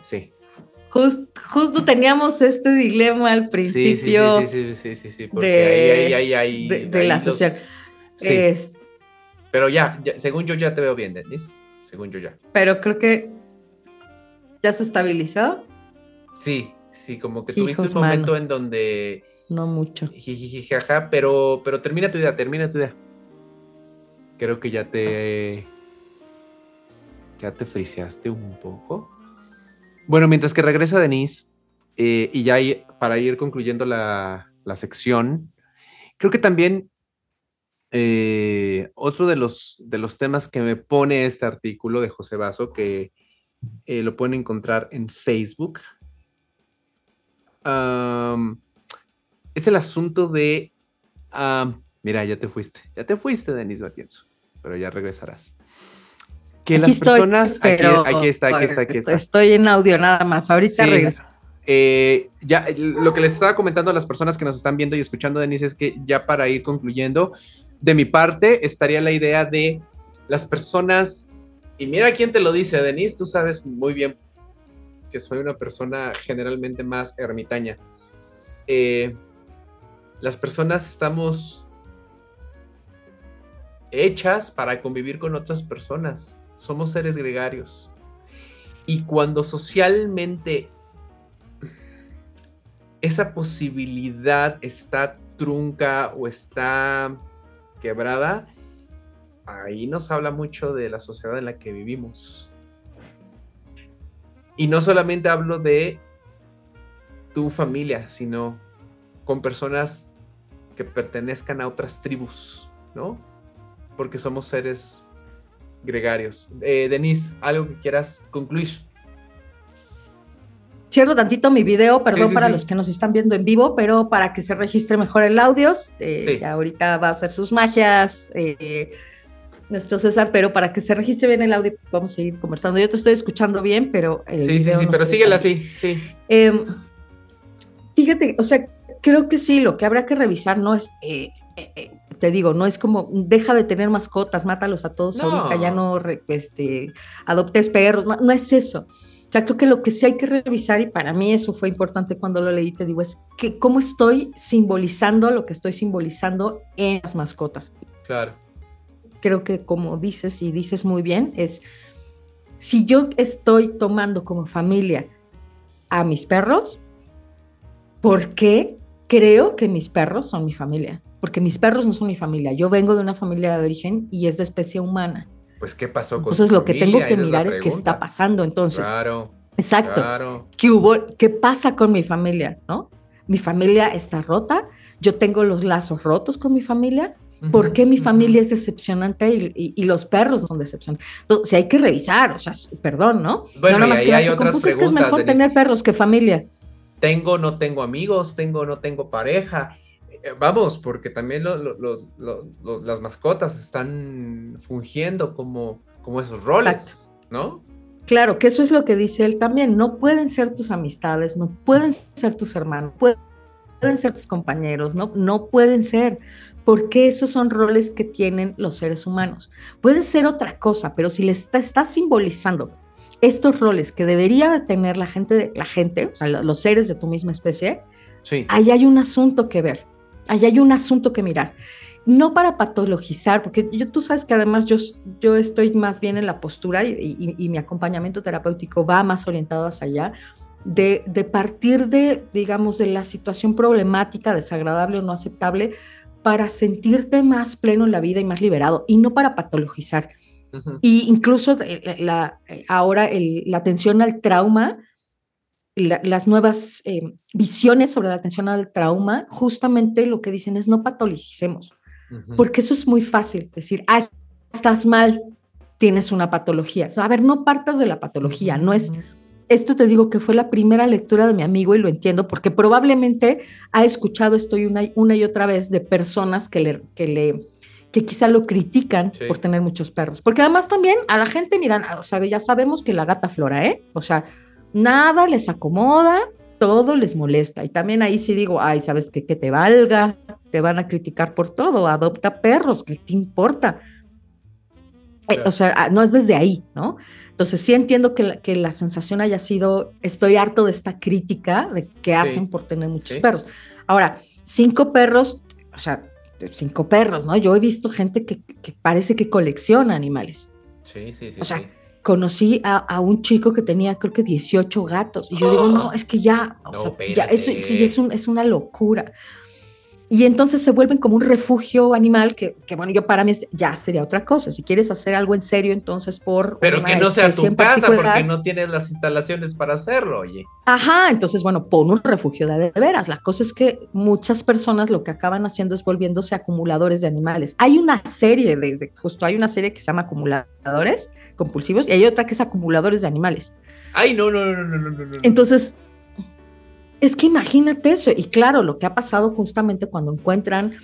Sí. jus- justo teníamos este dilema al principio sí, sí, sí, sí, sí, sí, porque de- ahí, ahí, ahí, ahí- de, la los- social. Sí, Es- pero ya, ya, según yo ya te veo bien, Denise. Según yo ya. pero creo que ya se estabilizó, Sí, sí, como que Hijos, tuviste un momento mano. en donde no mucho. jijiji, jaja, pero, pero termina tu idea, termina tu idea. Creo que ya te. Ya te friseaste un poco. Bueno, mientras que regresa Denise, eh, y ya para ir concluyendo la, la sección, creo que también eh, otro de los, de los temas que me pone este artículo de José Vaso, que eh, lo pueden encontrar en Facebook, es el asunto de. mira, ya te fuiste. Ya te fuiste, Denise Matienzo. Pero ya regresarás. Que Aquí las estoy, personas. aquí- pero Aquí, está, aquí está, aquí estoy, está. estoy en audio nada más. Ahorita Sí. regreso. Eh, ya lo que les estaba comentando a las personas que nos están viendo y escuchando, Denise, es que ya para ir concluyendo, de mi parte estaría la idea de las personas, y mira quién te lo dice, Denise, tú sabes muy bien que soy una persona generalmente más ermitaña. Eh, las personas estamos hechas para convivir con otras personas. Somos seres gregarios. Y cuando socialmente esa posibilidad está trunca o está quebrada, ahí nos habla mucho de la sociedad en la que vivimos. Y no solamente hablo de tu familia, sino con personas que pertenezcan a otras tribus, ¿no? Porque somos seres gregarios. Eh, Denise, algo que quieras concluir. Cierro tantito mi video, perdón sí, para sí. los que nos están viendo en vivo, pero para que se registre mejor el audio, eh, ya ahorita va a hacer sus magias eh, nuestro César, pero para que se registre bien el audio vamos a seguir conversando. Yo te estoy escuchando bien, pero el Sí, sí, sí, no pero síguela así, sí. Em, fíjate, o sea, creo que sí, lo que habrá que revisar no es, eh, eh, te digo, no es como, deja de tener mascotas, mátalos a todos No. ahorita, ya no este, adoptes perros, no, no es eso. O sea, creo que lo que sí hay que revisar, y para mí eso fue importante cuando lo leí, te digo, es que cómo estoy simbolizando lo que estoy simbolizando en las mascotas Claro. creo que como dices y dices muy bien, es si yo estoy tomando como familia a mis perros, ¿por qué creo que mis perros son mi familia? Porque mis perros no son mi familia. Yo vengo de una familia de origen y es de especie humana. Pues, ¿qué pasó con Entonces lo que tengo que Esa mirar es, qué está pasando. Entonces, Claro, exacto. claro. ¿Qué hubo? ¿Qué pasa con mi familia? ¿No? Mi familia está rota. Yo tengo los lazos rotos con mi familia. ¿Por qué mi familia es decepcionante y, y- y los perros son decepcionantes? Entonces, si hay que revisar, o sea, perdón, ¿no? Bueno, no y nada más ahí que hay otras pues es que es preguntas, mejor Denise. tener perros que familia. Tengo, no tengo amigos, tengo, no tengo pareja. Eh, Vamos, porque también lo- las mascotas están fungiendo como, como esos roles, Exacto. ¿no? Claro, que eso es lo que dice él también. No pueden ser tus amistades, no pueden ser tus hermanos, pueden ser tus compañeros, no, no pueden ser, porque esos son roles que tienen los seres humanos. Pueden ser otra cosa, pero si les está, está simbolizando estos roles que debería de tener la gente, la gente, o sea, lo- los seres de tu misma especie, Sí. ahí hay un asunto que ver, ahí hay un asunto que mirar. No para patologizar, porque yo, tú sabes que además yo, yo estoy más bien en la postura y, y- y mi acompañamiento terapéutico va más orientado hacia allá, de, de partir de, digamos, de la situación problemática, desagradable o no aceptable, para sentirte más pleno en la vida y más liberado, y no para patologizar. Ujú. Y incluso de- la, la- ahora el- la atención al trauma, la- las nuevas eh, visiones sobre la atención al trauma, justamente lo que dicen es no patologicemos, porque eso es muy fácil, decir, ah, estás mal, tienes una patología. O sea, a ver, no partas de la patología, no es, esto te digo que fue la primera lectura de mi amigo y lo entiendo, porque probablemente ha escuchado esto una, y- una y otra vez de personas que le... Que le que quizá lo critican Sí. por tener muchos perros. Porque además también a la gente, miran, o sea, ya sabemos que la gata flora, ¿eh? O sea, nada les acomoda, todo les molesta. Y también ahí sí digo, ay, ¿sabes qué? Que te valga, te van a criticar por todo, adopta perros, ¿qué te importa? Eh, o sea, ah, no es desde ahí, ¿no? Entonces sí entiendo que la, que la sensación haya sido, estoy harto de esta crítica de que hacen por tener muchos perros. Ahora, cinco perros, o sea, cinco perros, ¿no? Yo he visto gente que, que parece que colecciona animales. Sí, sí, sí. O sea, conocí a, un chico que tenía creo que 18 gatos. Y yo digo, no, es que ya, o sea, ya eso sí, es, un, es una locura. Y entonces se vuelven como un refugio animal que, que, bueno, yo para mí ya sería otra cosa. Si quieres hacer algo en serio, entonces por... Pero que no sea tu casa porque no tienes las instalaciones para hacerlo, oye. Ajá, entonces bueno, pon un refugio de, de veras. La cosa es que muchas personas lo que acaban haciendo es volviéndose acumuladores de animales. Hay una serie de, justo hay una serie que se llama Acumuladores compulsivos y hay otra que es Acumuladores de animales. Ay, no, no, no, no, no, no. Entonces es que imagínate eso, y claro, lo que ha pasado justamente cuando encuentran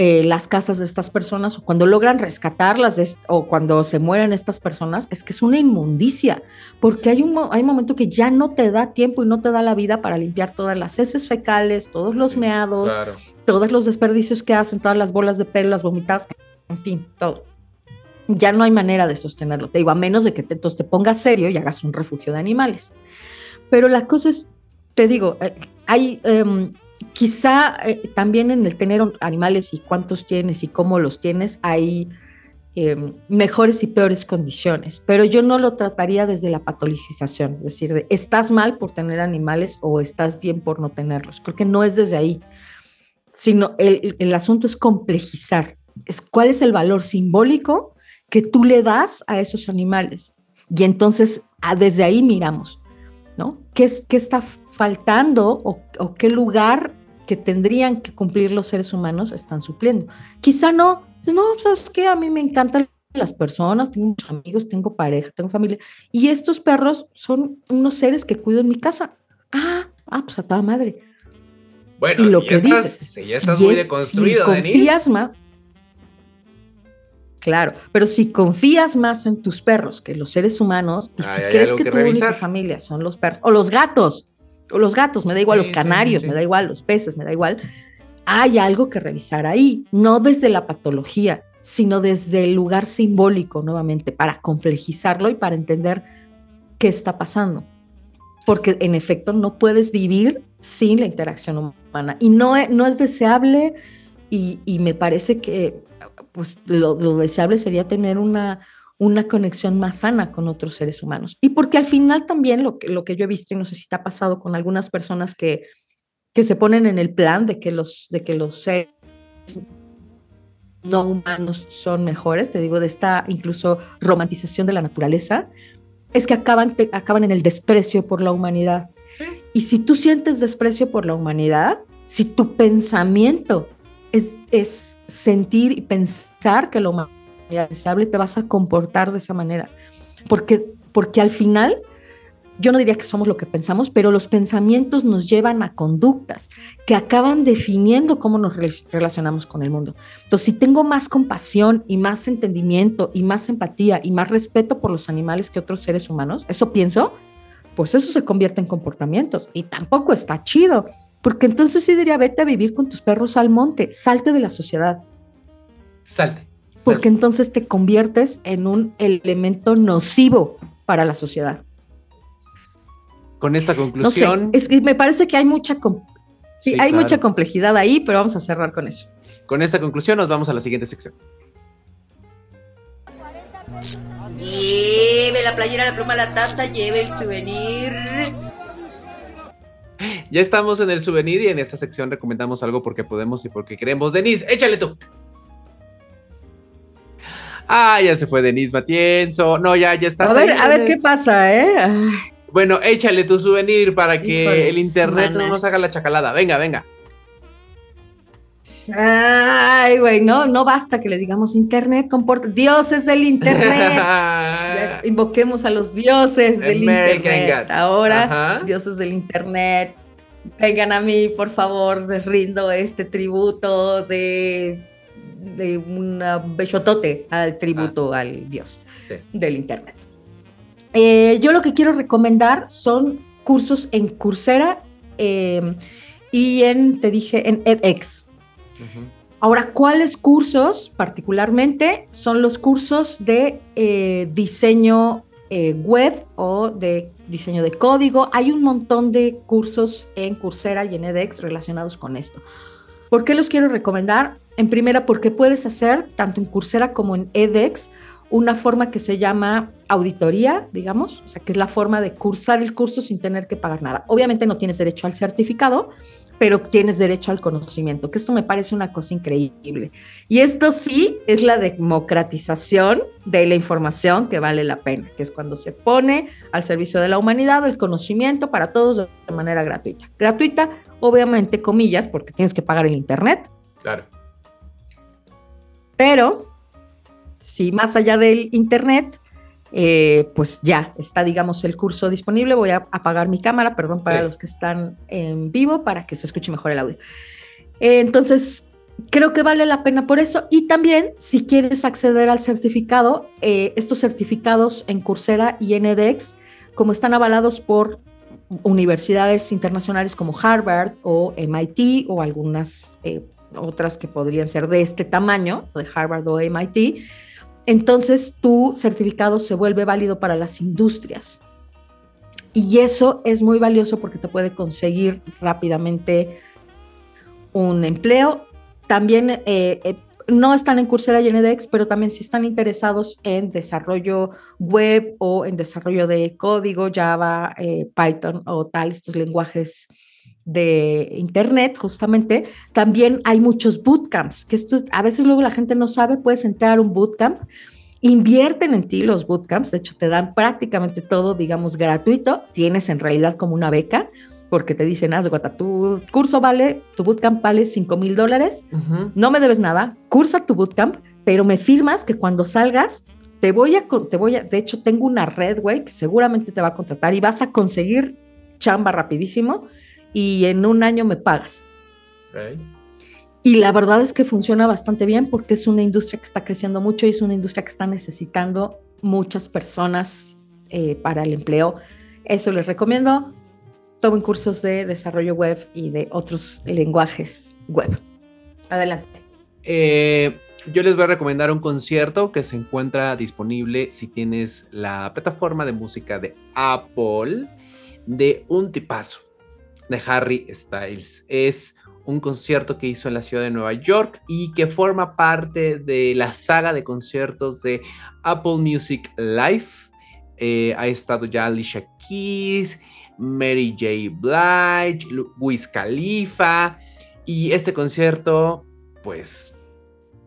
eh, las casas de estas personas o cuando logran rescatarlas o cuando se mueren estas personas, es que es una inmundicia, porque hay un, hay un momento que ya no te da tiempo y no te da la vida para limpiar todas las heces fecales, todos los meados, todos los desperdicios que hacen, todas las bolas de pelo, las vomitadas, en fin, todo. Ya no hay manera de sostenerlo, te digo, a menos de que te, te pongas serio y hagas un refugio de animales. Pero la cosa es, te digo, eh, hay em, quizá eh, también en el tener animales y cuántos tienes y cómo los tienes, hay em, mejores y peores condiciones, pero yo no lo trataría desde la patologización, es decir, de, estás mal por tener animales o estás bien por no tenerlos. Creo que no es desde ahí, sino el, el asunto es complejizar. Es, ¿Cuál es el valor simbólico que tú le das a esos animales? Y entonces ah, desde ahí miramos, ¿no? ¿Qué, qué está faltando o, qué lugar que tendrían que cumplir los seres humanos están supliendo. Quizá no, pues no, ¿sabes qué? A mí me encantan las personas, tengo muchos amigos, tengo pareja, tengo familia, y estos perros son unos seres que cuido en mi casa. Ah, ah pues a toda madre. Bueno, y lo que dices, ya estás muy deconstruido, si confías más, Claro, pero si confías más en tus perros que los seres humanos, y si crees que, tu única familia son los perros, o los gatos, o los gatos, me da igual, los canarios, me da igual, los peces, me da igual. Hay algo que revisar ahí, no desde la patología, sino desde el lugar simbólico nuevamente, para complejizarlo y para entender qué está pasando. Porque en efecto no puedes vivir sin la interacción humana y no, no es deseable y, me parece que pues, lo deseable sería tener una, una conexión más sana con otros seres humanos. Y porque al final también lo que, lo que yo he visto, y no sé si te ha pasado con algunas personas que, que se ponen en el plan de que los, de que los seres no humanos son mejores, te digo, de esta incluso romantización de la naturaleza, es que acaban, acaban en el desprecio por la humanidad. Y si tú sientes desprecio por la humanidad, si tu pensamiento es, es sentir y pensar que la humanidad deseable, te vas a comportar de esa manera. Porque, porque al final, yo no diría que somos lo que pensamos, pero los pensamientos nos llevan a conductas que acaban definiendo cómo nos relacionamos con el mundo. Entonces, si tengo más compasión y más entendimiento y más empatía y más respeto por los animales que otros seres humanos, eso pienso, pues eso se convierte en comportamientos y tampoco está chido. Porque entonces sí diría, vete a vivir con tus perros al monte, salte de la sociedad. Salte porque entonces te conviertes en un elemento nocivo para la sociedad. Con esta conclusión. es que me parece que hay mucha, hay mucha complejidad ahí, pero vamos a cerrar con eso. Con esta conclusión nos vamos a la siguiente sección. Lleve la playera, la pluma, la taza, lleve el souvenir. Ya estamos en el souvenir y en esta sección recomendamos algo porque podemos y porque queremos. Denise, échale tú. Ah, ya se fue Denise Matienzo. No, ya, ya está. A ver, a ver qué pasa, ¿eh? Bueno, échale tu souvenir para que el internet no nos haga la chacalada. Venga, venga. Ay, güey, no, no basta que le digamos internet, comporta. Dioses del internet. invoquemos a los dioses del internet. Ahora, dioses del internet. Vengan a mí, por favor, les rindo este tributo de de un besotote al tributo ah. al dios del Internet. Eh, yo lo que quiero recomendar son cursos en Coursera em, y en, te dije, en edX. Ahora, ¿cuáles cursos particularmente? Son los cursos de eh, diseño eh, web o de diseño de código. Hay un montón de cursos en Coursera y en edX relacionados con esto. ¿Por qué los quiero recomendar? En primera, porque puedes hacer, tanto en Coursera como en edX, una forma que se llama auditoría, digamos, o sea, que es la forma de cursar el curso sin tener que pagar nada. Obviamente no tienes derecho al certificado, pero tienes derecho al conocimiento, que esto me parece una cosa increíble. Y esto sí es la democratización de la información que vale la pena, que es cuando se pone al servicio de la humanidad el conocimiento para todos de manera gratuita. Gratuita, obviamente, comillas, porque tienes que pagar el Internet. Claro. Pero, si más allá del Internet, eh, pues ya está, digamos, el curso disponible. Voy a apagar mi cámara, perdón, para los que están en vivo, para que se escuche mejor el audio. Eh, entonces, creo que vale la pena por eso. Y también, si quieres acceder al certificado, eh, estos certificados en Coursera y en edX, como están avalados por universidades internacionales como Harvard o MIT o algunas otras que podrían ser de este tamaño, de Harvard o MIT, entonces tu certificado se vuelve válido para las industrias. Y eso es muy valioso porque te puede conseguir rápidamente un empleo. También eh, eh, no están en Coursera y en pero también si están interesados en desarrollo web o en desarrollo de código, Java, eh, Python o tal, estos lenguajes de internet, justamente, también hay muchos bootcamps, que esto a veces luego la gente no sabe, puedes entrar a un bootcamp, invierten en ti los bootcamps, de hecho te dan prácticamente todo, digamos, gratuito, tienes en realidad como una beca, porque te dicen, haz de tu curso vale, tu bootcamp vale 5 mil dólares, no me debes nada, cursa tu bootcamp, pero me firmas que cuando salgas te voy a, te voy a, de hecho tengo una red, güey, que seguramente te va a contratar y vas a conseguir chamba rapidísimo y en un año me pagas. Y la verdad es que funciona bastante bien porque es una industria que está creciendo mucho y es una industria que está necesitando muchas personas eh, para el empleo. Eso les recomiendo. Tomen cursos de desarrollo web y de otros lenguajes web. Adelante. Eh, yo les voy a recomendar un concierto que se encuentra disponible si tienes la plataforma de música de Apple de un tipazo de Harry Styles. Es un concierto que hizo en la ciudad de Nueva York y que forma parte de la saga de conciertos de Apple Music Live. Eh, ha estado ya Alicia Keys, Mary J. Blige, Wiz Khalifa. Y este concierto, pues,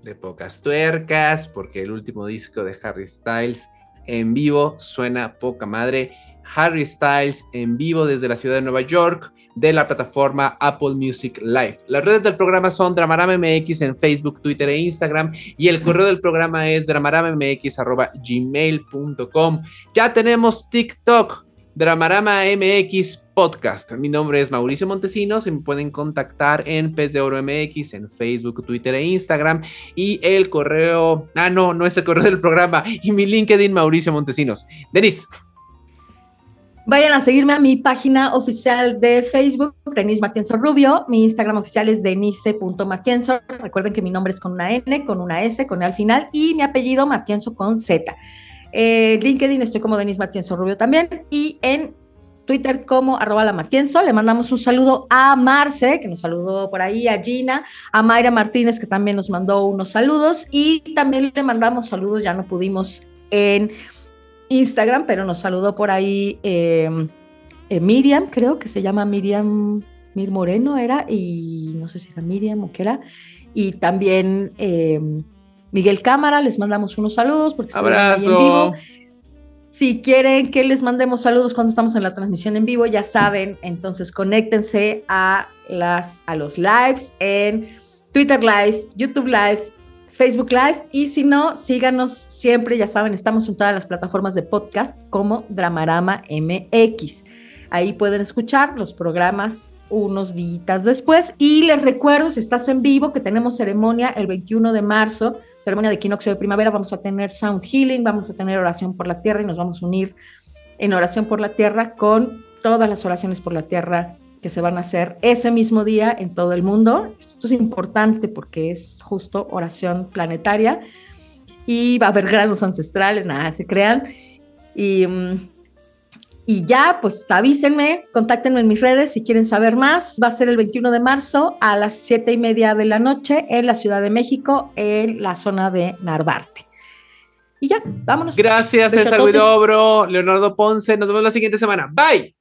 de pocas tuercas, porque el último disco de Harry Styles en vivo suena poca madre. Harry Styles en vivo desde la ciudad de Nueva York de la plataforma Apple Music Live. Las redes del programa son Dramarama MX en Facebook, Twitter e Instagram y el correo del programa es dramaramamx.gmail.com. Ya tenemos TikTok, Dramarama MX Podcast. Mi nombre es Mauricio Montesinos y me pueden contactar en Pez de en Facebook, Twitter e Instagram y el correo, ah no, no es el correo del programa y mi LinkedIn Mauricio Montesinos. Denis. Vayan a seguirme a mi página oficial de Facebook, Denise Matienzo Rubio. Mi Instagram oficial es denise.matienzo. Recuerden que mi nombre es con una N, con una S, con E al final y mi apellido Matienzo con Z. Eh, LinkedIn estoy como Denise Matienzo Rubio también y en Twitter como arroba la Matienzo. Le mandamos un saludo a Marce, que nos saludó por ahí, a Gina, a Mayra Martínez, que también nos mandó unos saludos y también le mandamos saludos, ya no pudimos en Instagram, pero nos saludó por ahí em, eh, Miriam, creo que se llama Miriam Mir Moreno, era, y no sé si era Miriam o qué era, y también em, Miguel Cámara, les mandamos unos saludos porque ahí en vivo. Si quieren que les mandemos saludos cuando estamos en la transmisión en vivo, ya saben, entonces conéctense a, las, a los lives en Twitter Live, YouTube Live, Facebook Live y si no, síganos siempre, ya saben, estamos en todas las plataformas de podcast como Dramarama MX. Ahí pueden escuchar los programas unos días después. Y les recuerdo, si estás en vivo, que tenemos ceremonia el 21 de marzo, ceremonia de equinoccio de primavera. Vamos a tener sound healing, vamos a tener oración por la tierra y nos vamos a unir en oración por la tierra con todas las oraciones por la tierra que se van a hacer ese mismo día en todo el mundo. Esto es importante porque es justo oración planetaria y va a haber granos ancestrales, nada, se crean. Y, mm, y ya, pues avísenme, contáctenme en mis redes si quieren saber más. Va a ser el 21 de marzo a las 7 y media de la noche en la Ciudad de México, en la zona de Narvarte. Y ya, vámonos. Gracias, César Huidobro, Leonardo Ponce. Nos vemos la siguiente semana. Bye.